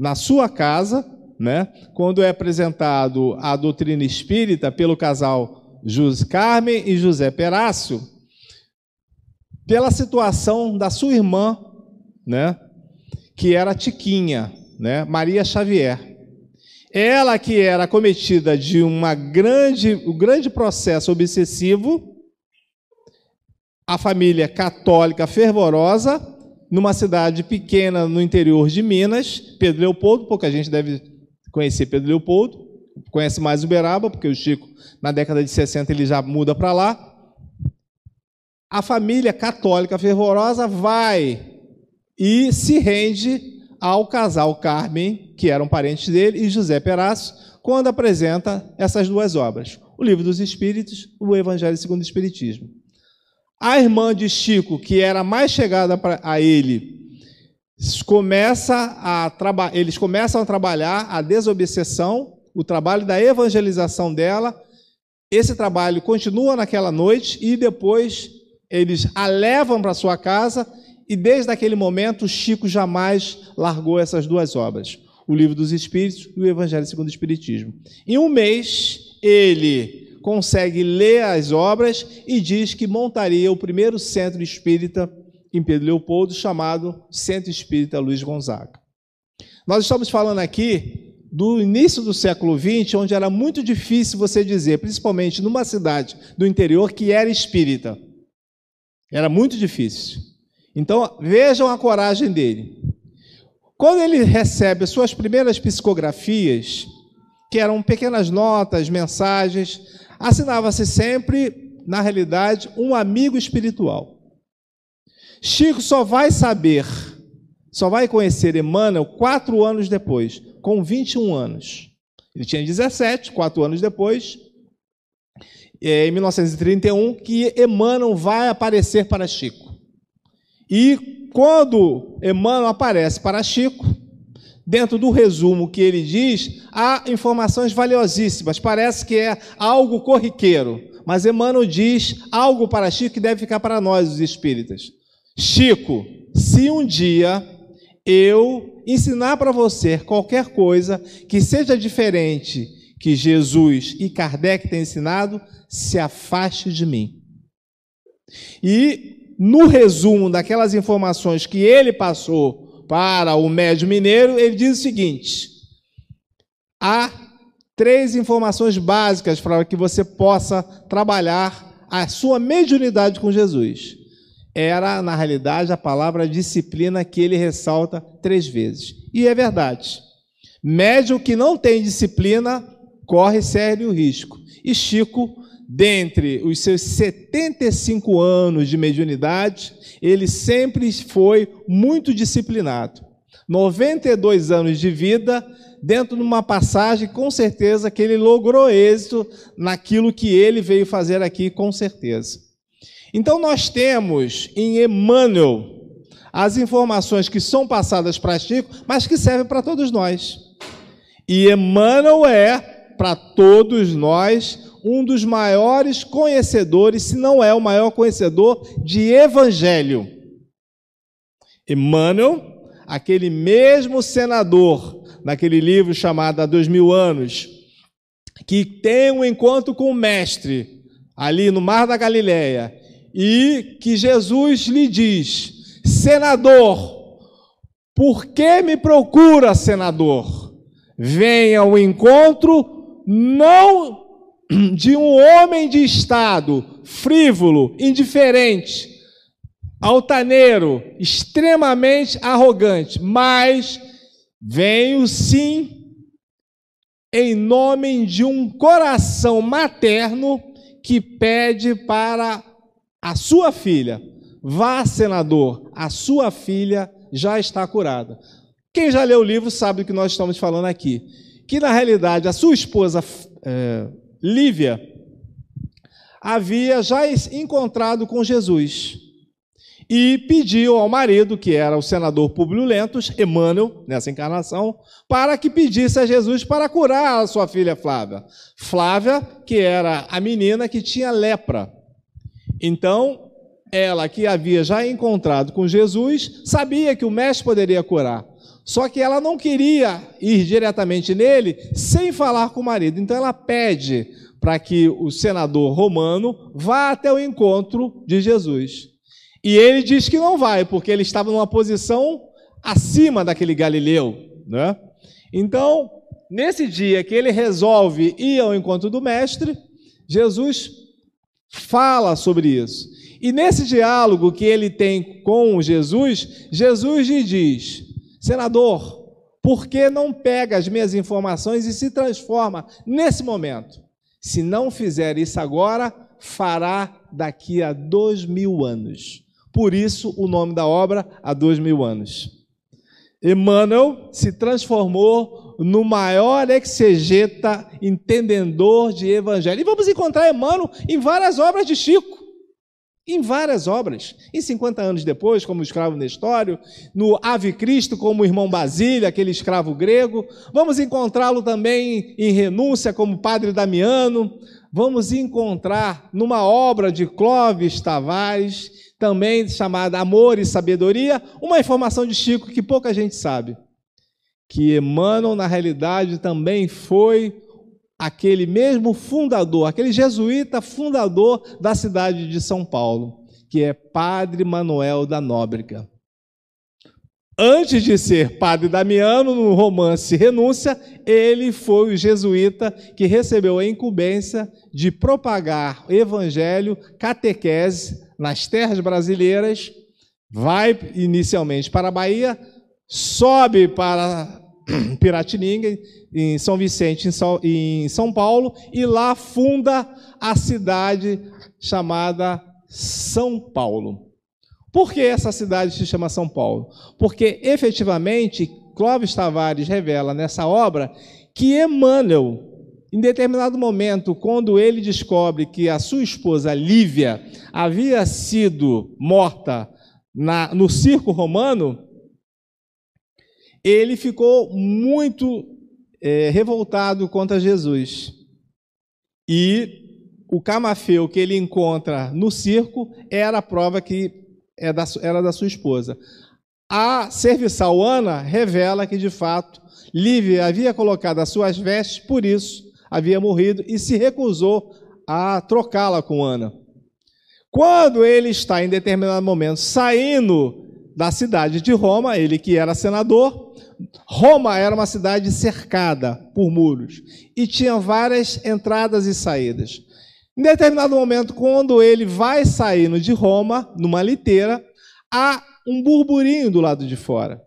na sua casa, né? Quando é apresentado a doutrina espírita pelo casal José Carmen e José Perácio, pela situação da sua irmã, né? Que era Tiquinha, né? Maria Xavier. Ela que era cometida de uma grande, um grande processo obsessivo, a família católica fervorosa numa cidade pequena no interior de Minas, Pedro Leopoldo, pouca gente deve conhecer Pedro Leopoldo, conhece mais Uberaba, porque o Chico, na década de 60, ele já muda para lá. A família católica fervorosa vai e se rende ao casal Carmen, que eram parentes dele, e José Perazzo, quando apresenta essas duas obras, o Livro dos Espíritos o Evangelho segundo o Espiritismo. A irmã de Chico, que era mais chegada a ele, começa a eles começam a trabalhar a desobsessão, o trabalho da evangelização dela. Esse trabalho continua naquela noite e depois eles a levam para sua casa e desde aquele momento Chico jamais largou essas duas obras, o Livro dos Espíritos e o Evangelho segundo o Espiritismo. Em um mês ele consegue ler as obras e diz que montaria o primeiro centro espírita em Pedro Leopoldo, chamado Centro Espírita Luiz Gonzaga. Nós estamos falando aqui do início do século XX, onde era muito difícil você dizer, principalmente numa cidade do interior, que era espírita. Era muito difícil. Então, vejam a coragem dele. Quando ele recebe as suas primeiras psicografias, que eram pequenas notas, mensagens, assinava-se sempre, na realidade, um amigo espiritual. Chico só vai saber, só vai conhecer Emmanuel quatro anos depois, com 21 anos. Ele tinha 17, quatro anos depois, é, em 1931, que Emmanuel vai aparecer para Chico. E quando Emmanuel aparece para Chico, dentro do resumo que ele diz, há informações valiosíssimas. Parece que é algo corriqueiro, mas Emmanuel diz algo para Chico que deve ficar para nós, os espíritas. Chico, se um dia eu ensinar para você qualquer coisa que seja diferente que Jesus e Kardec têm ensinado, se afaste de mim. E no resumo daquelas informações que ele passou para o médio mineiro, ele diz o seguinte: há três informações básicas para que você possa trabalhar a sua mediunidade com Jesus. Era, na realidade, a palavra disciplina que ele ressalta três vezes. E é verdade. Médium que não tem disciplina corre sério risco. E Chico, dentre os seus 75 anos de mediunidade, ele sempre foi muito disciplinado. 92 anos de vida, dentro de uma passagem, com certeza que ele logrou êxito naquilo que ele veio fazer aqui, com certeza. Então nós temos em Emmanuel as informações que são passadas para Chico, mas que servem para todos nós. E Emmanuel é, para todos nós, um dos maiores conhecedores, se não é o maior conhecedor de evangelho. Emmanuel, aquele mesmo senador, naquele livro chamado Há Dois Mil Anos, que tem um encontro com o mestre, ali no Mar da Galileia, e que Jesus lhe diz: Senador, por que me procura, senador? Venha ao encontro não de um homem de Estado frívolo, indiferente, altaneiro, extremamente arrogante, mas venho sim em nome de um coração materno que pede para a sua filha, vá, senador, a sua filha já está curada. Quem já leu o livro sabe do que nós estamos falando aqui. Que na realidade a sua esposa é, Lívia havia já encontrado com Jesus e pediu ao marido, que era o senador Publio Lentus, Emmanuel, nessa encarnação, para que pedisse a Jesus para curar a sua filha Flávia. Flávia, que era a menina que tinha lepra. Então, ela que havia já encontrado com Jesus, sabia que o mestre poderia curar. Só que ela não queria ir diretamente nele sem falar com o marido. Então ela pede para que o senador romano vá até o encontro de Jesus. E ele diz que não vai, porque ele estava numa posição acima daquele galileu. Né? Então, nesse dia que ele resolve ir ao encontro do mestre, Jesus fala sobre isso. E nesse diálogo que ele tem com Jesus, Jesus lhe diz: Senador, por que não pega as minhas informações e se transforma nesse momento? Se não fizer isso agora, fará daqui a dois mil anos. Por isso, o nome da obra, há dois mil anos. Emmanuel se transformou no maior exegeta entendedor de evangelho. E vamos encontrar Emmanuel em várias obras de Chico. Em várias obras. Em 50 anos depois, como escravo Nestório, no Ave Cristo, como irmão Basílio, aquele escravo grego. Vamos encontrá-lo também em Renúncia, como Padre Damiano. Vamos encontrar numa obra de Clóvis Tavares, também chamada Amor e Sabedoria, uma informação de Chico que pouca gente sabe. Que Emmanuel, na realidade, também foi aquele mesmo fundador, aquele jesuíta fundador da cidade de São Paulo, que é Padre Manuel da Nóbrega. Antes de ser Padre Damiano, no romance Renúncia, ele foi o jesuíta que recebeu a incumbência de propagar evangelho, catequese nas terras brasileiras, vai inicialmente para a Bahia, sobe para Piratininga, em São Vicente, em São Paulo, e lá funda a cidade chamada São Paulo. Por que essa cidade se chama São Paulo? Porque efetivamente Clóvis Tavares revela nessa obra que Emmanuel em determinado momento, quando ele descobre que a sua esposa Lívia havia sido morta na, no circo romano, ele ficou muito é, revoltado contra Jesus. E o camafeu que ele encontra no circo era a prova que é era da sua esposa. A serviçal Ana revela que, de fato, Lívia havia colocado as suas vestes, por isso havia morrido e se recusou a trocá-la com Ana. Quando ele está em determinado momento saindo da cidade de Roma, ele que era senador, Roma era uma cidade cercada por muros e tinha várias entradas e saídas. Em determinado momento, quando ele vai saindo de Roma, numa liteira, há um burburinho do lado de fora.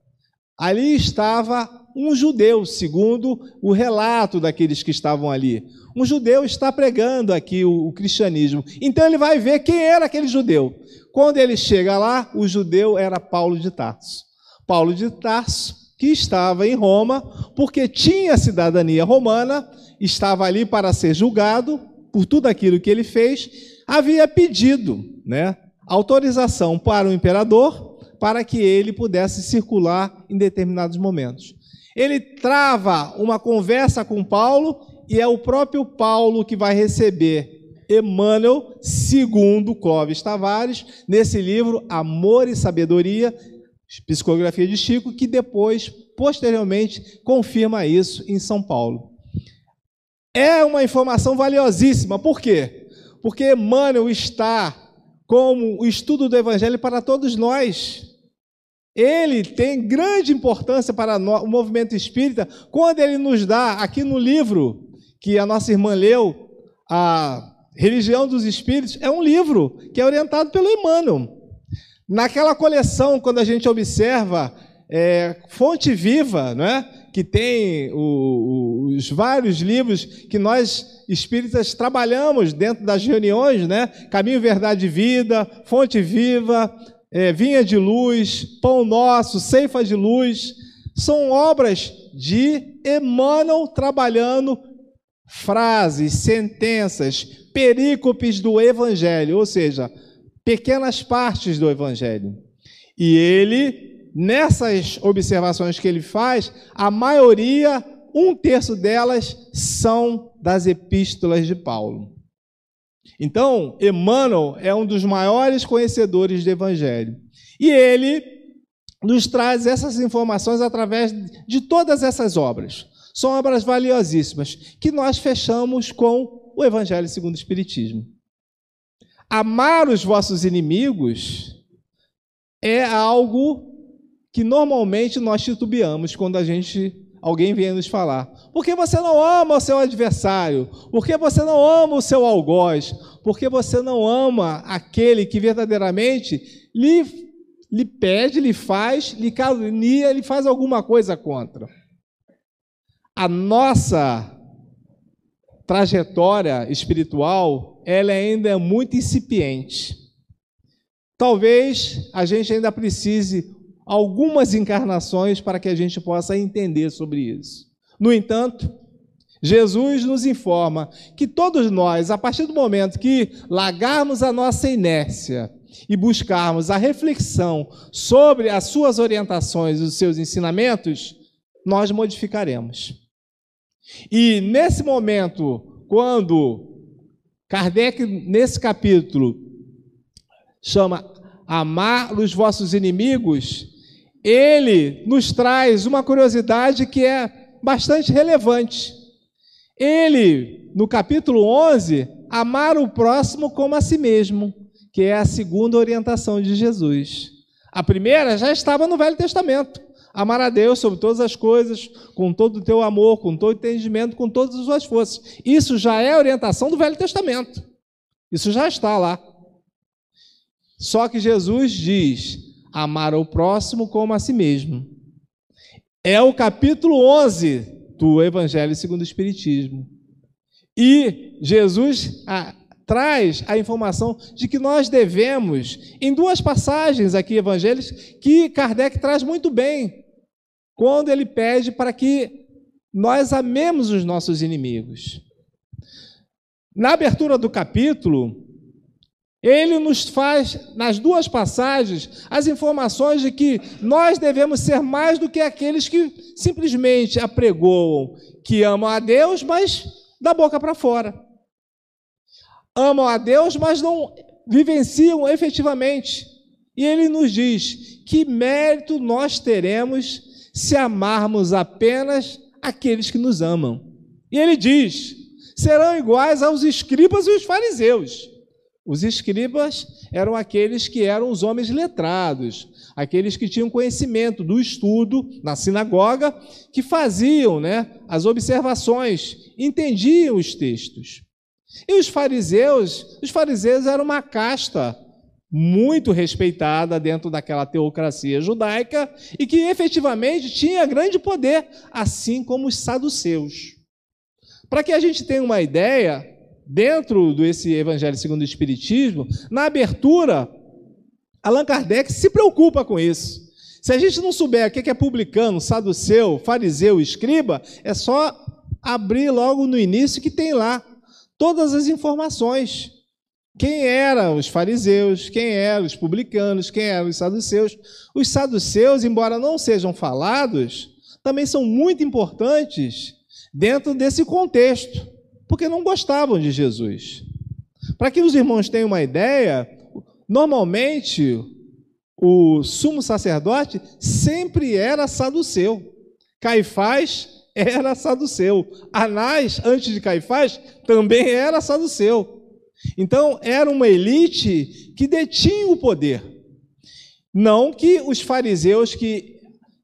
Ali estava um judeu, segundo o relato daqueles que estavam ali. Um judeu está pregando aqui o, o, cristianismo. Então ele vai ver quem era aquele judeu. Quando ele chega lá, o judeu era Paulo de Tarso. Paulo de Tarso, que estava em Roma, porque tinha cidadania romana, estava ali para ser julgado por tudo aquilo que ele fez, havia pedido né, autorização para o imperador para que ele pudesse circular em determinados momentos. Ele trava uma conversa com Paulo e é o próprio Paulo que vai receber Emmanuel, segundo Clóvis Tavares, nesse livro Amor e Sabedoria, psicografia de Chico, que depois, posteriormente, confirma isso em São Paulo. É uma informação valiosíssima, por quê? Porque Emmanuel está como o estudo do Evangelho para todos nós. Ele tem grande importância para o movimento espírita quando ele nos dá, aqui no livro que a nossa irmã leu, a Religião dos Espíritos, é um livro que é orientado pelo Emmanuel. Naquela coleção, quando a gente observa é, Fonte Viva, não é? que tem o, o, os vários livros que nós espíritas trabalhamos dentro das reuniões, né? Caminho, Verdade e Vida, Fonte Viva, é, Vinha de Luz, Pão Nosso, Ceifa de Luz, são obras de Emmanuel trabalhando frases, sentenças, perícopes do Evangelho, ou seja, pequenas partes do Evangelho. E ele, nessas observações que ele faz, a maioria, um terço delas, são das epístolas de Paulo. Então, Emmanuel é um dos maiores conhecedores do Evangelho. E ele nos traz essas informações através de todas essas obras. São obras valiosíssimas que nós fechamos com o Evangelho segundo o Espiritismo. Amar os vossos inimigos é algo que normalmente nós titubeamos quando a gente alguém venha nos falar. Porque você não ama o seu adversário? Porque você não ama o seu algoz? Porque você não ama aquele que verdadeiramente lhe, lhe pede, lhe faz, lhe calunia, lhe faz alguma coisa contra? A nossa trajetória espiritual, ela ainda é muito incipiente. Talvez a gente ainda precise algumas encarnações para que a gente possa entender sobre isso. No entanto, Jesus nos informa que todos nós, a partir do momento que largarmos a nossa inércia e buscarmos a reflexão sobre as suas orientações e os seus ensinamentos, nós modificaremos. E nesse momento, quando Kardec, nesse capítulo, chama Amar os vossos inimigos, ele nos traz uma curiosidade que é bastante relevante. Ele, no capítulo 11, amar o próximo como a si mesmo, que é a segunda orientação de Jesus. A primeira já estava no Velho Testamento. Amar a Deus sobre todas as coisas, com todo o teu amor, com todo o entendimento, com todas as suas forças. Isso já é a orientação do Velho Testamento. Isso já está lá. Só que Jesus diz: amar ao próximo como a si mesmo. É o capítulo 11 do Evangelho segundo o Espiritismo. E Jesus a, traz a informação de que nós devemos, em duas passagens aqui evangélicas, que Kardec traz muito bem, quando ele pede para que nós amemos os nossos inimigos. Na abertura do capítulo, ele nos faz, nas duas passagens, as informações de que nós devemos ser mais do que aqueles que simplesmente apregoam que amam a Deus, mas da boca para fora. Amam a Deus, mas não vivenciam efetivamente. E ele nos diz: que mérito nós teremos se amarmos apenas aqueles que nos amam? E ele diz: serão iguais aos escribas e os fariseus os escribas eram aqueles que eram os homens letrados, aqueles que tinham conhecimento do estudo na sinagoga, que faziam né, as observações, entendiam os textos. E os fariseus, os fariseus eram uma casta muito respeitada dentro daquela teocracia judaica e que efetivamente tinha grande poder, assim como os saduceus. Para que a gente tenha uma ideia, dentro desse Evangelho segundo o Espiritismo, na abertura, Allan Kardec se preocupa com isso. Se a gente não souber o que é publicano, saduceu, fariseu, escriba, é só abrir logo no início que tem lá todas as informações. Quem eram os fariseus, quem eram os publicanos, quem eram os saduceus. Os saduceus, embora não sejam falados, também são muito importantes dentro desse contexto porque não gostavam de Jesus. Para que os irmãos tenham uma ideia, normalmente o sumo sacerdote sempre era saduceu. Caifás era saduceu. Anás, antes de Caifás, também era saduceu. Então, era uma elite que detinha o poder. Não que os fariseus que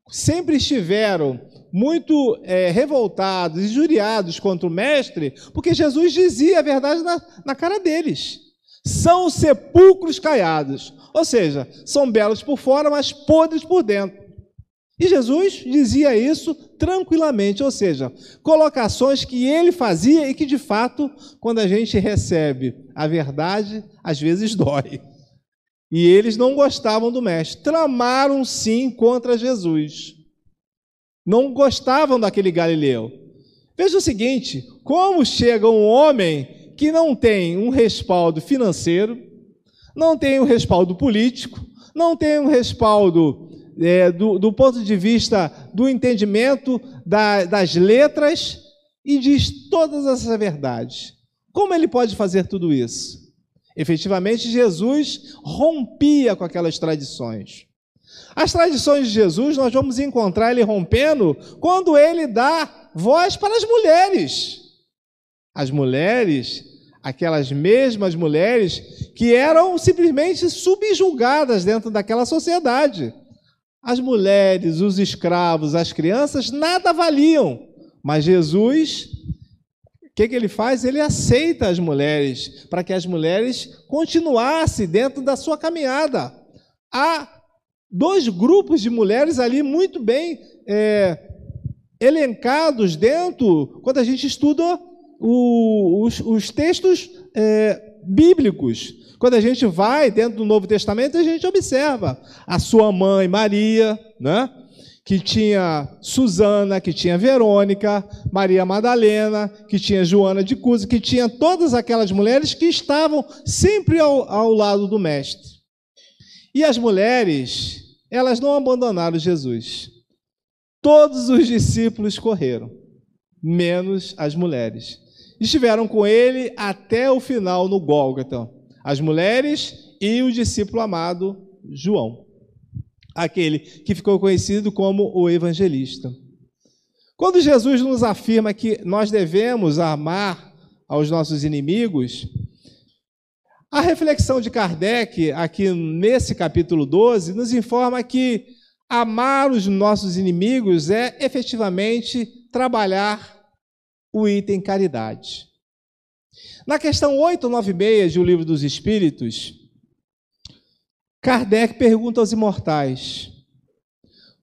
sempre estiveram muito é, revoltados, injuriados contra o Mestre, porque Jesus dizia a verdade na, na cara deles. São sepulcros caiados, ou seja, são belos por fora, mas podres por dentro. E Jesus dizia isso tranquilamente, ou seja, colocações que ele fazia e que de fato, quando a gente recebe a verdade, às vezes dói. E eles não gostavam do mestre, tramaram sim contra Jesus não gostavam daquele Galileu. Veja o seguinte: como chega um homem que não tem um respaldo financeiro, não tem um respaldo político, não tem um respaldo é, do, do, ponto de vista do entendimento da, das letras e diz todas essas verdades. Como ele pode fazer tudo isso? Efetivamente, Jesus rompia com aquelas tradições. As tradições de Jesus nós vamos encontrar ele rompendo quando ele dá voz para as mulheres. As mulheres, aquelas mesmas mulheres que eram simplesmente subjugadas dentro daquela sociedade. As mulheres, os escravos, as crianças, nada valiam. Mas Jesus, o que, que ele faz? Ele aceita as mulheres, para que as mulheres continuassem dentro da sua caminhada. Há dois grupos de mulheres ali muito bem é, elencados dentro, quando a gente estuda o, os, os, textos é, bíblicos. Quando a gente vai dentro do Novo Testamento, a gente observa a sua mãe Maria, né? que tinha Susana, que tinha Verônica, Maria Madalena, que tinha Joana de Cusa, que tinha todas aquelas mulheres que estavam sempre ao, ao lado do Mestre. E as mulheres, elas não abandonaram Jesus. Todos os discípulos correram, menos as mulheres. Estiveram com ele até o final no Gólgota. As mulheres e o discípulo amado João, aquele que ficou conhecido como o evangelista. Quando Jesus nos afirma que nós devemos amar aos nossos inimigos, a reflexão de Kardec, aqui nesse capítulo 12, nos informa que amar os nossos inimigos é efetivamente trabalhar o item caridade. Na questão 896 de O Livro dos Espíritos, Kardec pergunta aos imortais: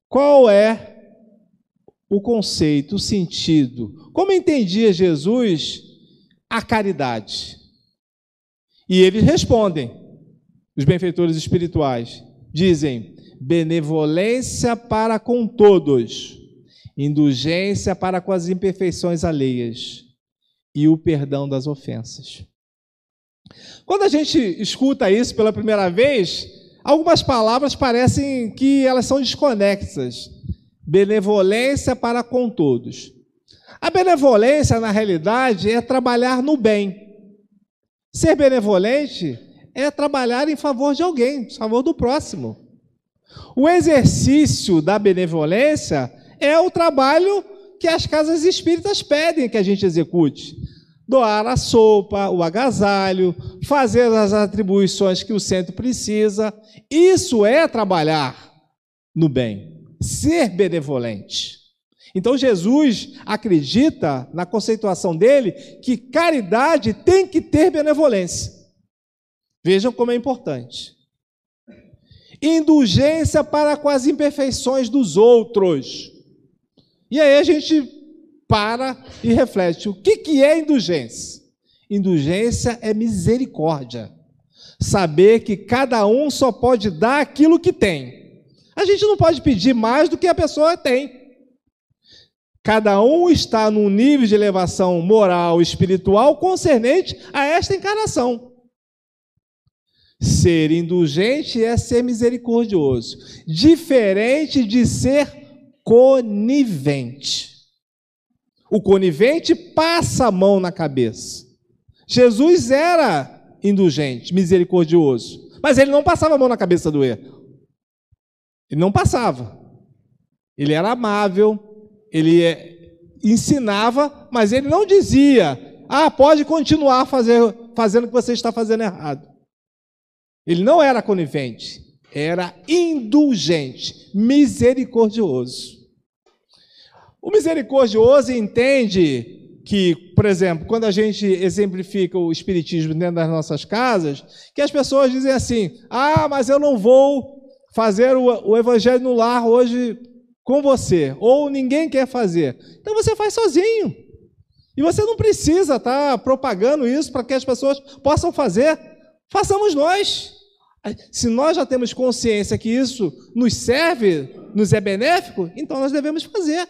qual é o conceito, o sentido, como entendia Jesus a caridade? E eles respondem, os benfeitores espirituais, dizem: benevolência para com todos, indulgência para com as imperfeições alheias e o perdão das ofensas. Quando a gente escuta isso pela primeira vez, algumas palavras parecem que elas são desconexas. Benevolência para com todos. A benevolência, na realidade, é trabalhar no bem. Ser benevolente é trabalhar em favor de alguém, em favor do próximo. O exercício da benevolência é o trabalho que as casas espíritas pedem que a gente execute. Doar a sopa, o agasalho, fazer as atribuições que o centro precisa. Isso é trabalhar no bem, ser benevolente. Então Jesus acredita, na conceituação dele, que caridade tem que ter benevolência. Vejam como é importante. Indulgência para com as imperfeições dos outros. E aí a gente para e reflete: o que, que é indulgência? Indulgência é misericórdia. Saber que cada um só pode dar aquilo que tem. A gente não pode pedir mais do que a pessoa tem. Cada um está num nível de elevação moral espiritual concernente a esta encarnação. Ser indulgente é ser misericordioso, diferente de ser conivente. O conivente passa a mão na cabeça. Jesus era indulgente, misericordioso, mas ele não passava a mão na cabeça do erro. Ele não passava. Ele era amável, ele é, ensinava, mas ele não dizia, ah, pode continuar fazer, fazendo o que você está fazendo errado. Ele não era conivente, era indulgente, misericordioso. O misericordioso entende que, por exemplo, quando a gente exemplifica o espiritismo dentro das nossas casas, que as pessoas dizem assim: ah, mas eu não vou fazer o, o evangelho no lar hoje com você, ou ninguém quer fazer. Então você faz sozinho. E você não precisa estar tá propagando isso para que as pessoas possam fazer. Façamos nós. Se nós já temos consciência que isso nos serve, nos é benéfico, então nós devemos fazer.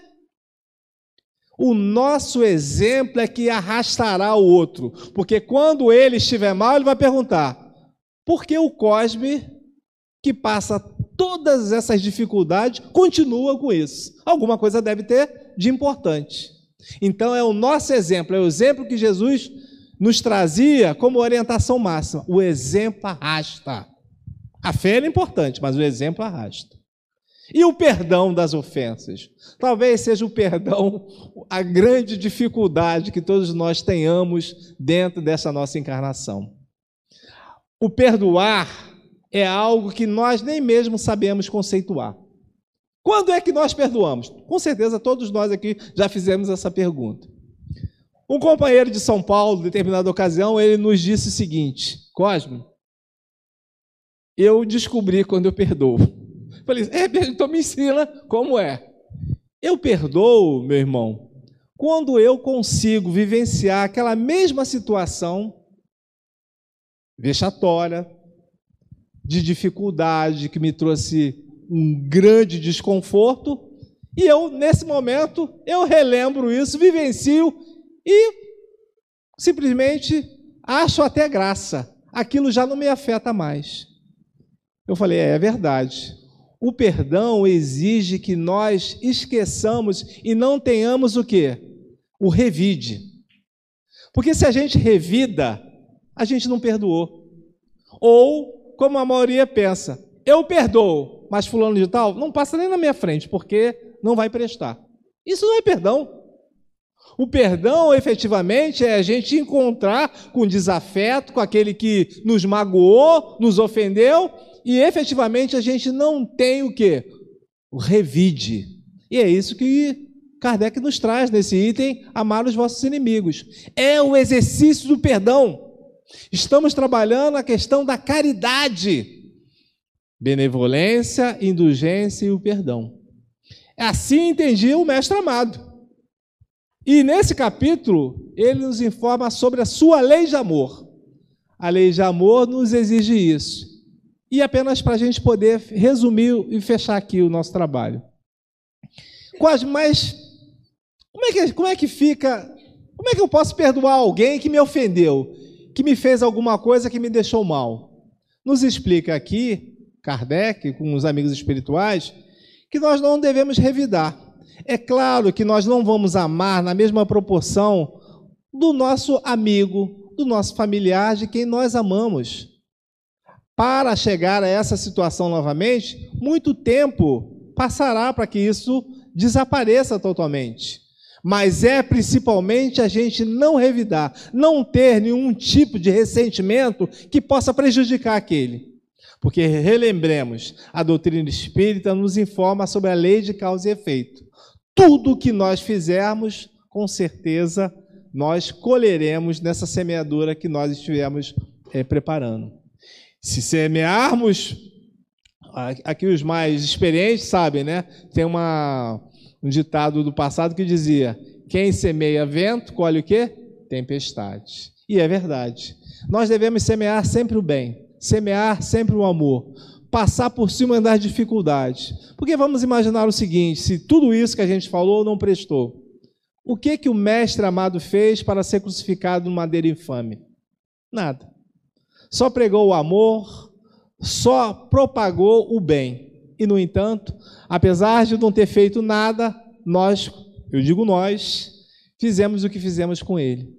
O nosso exemplo é que arrastará o outro, porque quando ele estiver mal, ele vai perguntar: por que o Cosme, que passa todas essas dificuldades, continua com isso. Alguma coisa deve ter de importante. Então é o nosso exemplo, é o exemplo que Jesus nos trazia como orientação máxima. O exemplo arrasta. A fé é importante, mas o exemplo arrasta. E o perdão das ofensas? Talvez seja o perdão a grande dificuldade que todos nós tenhamos dentro dessa nossa encarnação. O perdoar é algo que nós nem mesmo sabemos conceituar. Quando é que nós perdoamos? Com certeza todos nós aqui já fizemos essa pergunta. Um companheiro de São Paulo, em determinada ocasião, ele nos disse o seguinte: Cosme, eu descobri quando eu perdoo. Falei, é, então me ensina como é. Eu perdoo, meu irmão, quando eu consigo vivenciar aquela mesma situação vexatória, de dificuldade, que me trouxe um grande desconforto, e eu, nesse momento, eu relembro isso, vivencio e simplesmente acho até graça. Aquilo já não me afeta mais. Eu falei, é, é verdade. O perdão exige que nós esqueçamos e não tenhamos o quê? O revide. Porque se a gente revida, a gente não perdoou. Ou, como a maioria pensa, eu perdoo, mas fulano de tal não passa nem na minha frente, porque não vai prestar. Isso não é perdão. O perdão, efetivamente, é a gente encontrar com desafeto, com aquele que nos magoou, nos ofendeu, e efetivamente a gente não tem o que? O revide. E é isso que Kardec nos traz nesse item, amar os vossos inimigos. É o exercício do perdão. Estamos trabalhando a questão da caridade, benevolência, indulgência e o perdão. Assim entendia o mestre amado. E nesse capítulo, ele nos informa sobre a sua lei de amor. A lei de amor nos exige isso. E apenas para a gente poder resumir e fechar aqui o nosso trabalho. Quase, mas como é, que, como é que fica? Como é que eu posso perdoar alguém que me ofendeu, que me fez alguma coisa que me deixou mal? Nos explica aqui, Kardec, com os amigos espirituais, que nós não devemos revidar. É claro que nós não vamos amar na mesma proporção do nosso amigo, do nosso familiar, de quem nós amamos para chegar a essa situação novamente, muito tempo passará para que isso desapareça totalmente. Mas é principalmente a gente não revidar, não ter nenhum tipo de ressentimento que possa prejudicar aquele. Porque relembremos, a doutrina espírita nos informa sobre a lei de causa e efeito. Tudo que nós fizermos, com certeza, nós colheremos nessa semeadura que nós estivemos é, preparando. Se semearmos, aqui os mais experientes sabem, né? Tem uma, um ditado do passado que dizia: quem semeia vento, colhe o quê? Tempestade. E é verdade. Nós devemos semear sempre o bem, semear sempre o amor, passar por cima das dificuldades. Porque vamos imaginar o seguinte: se tudo isso que a gente falou não prestou, o que que o mestre amado fez para ser crucificado no madeira infame? Nada só pregou o amor, só propagou o bem. E, no entanto, apesar de não ter feito nada, nós, eu digo nós, fizemos o que fizemos com ele.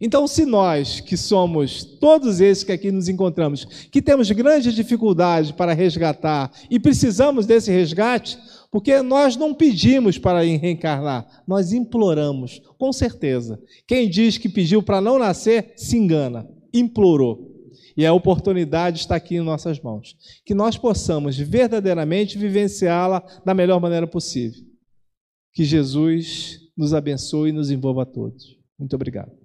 Então, se nós, que somos todos esses que aqui nos encontramos, que temos grandes dificuldades para resgatar e precisamos desse resgate, porque nós não pedimos para reencarnar, nós imploramos, com certeza. Quem diz que pediu para não nascer, se engana, implorou. E a oportunidade está aqui em nossas mãos. Que nós possamos verdadeiramente vivenciá-la da melhor maneira possível. Que Jesus nos abençoe e nos envolva a todos. Muito obrigado.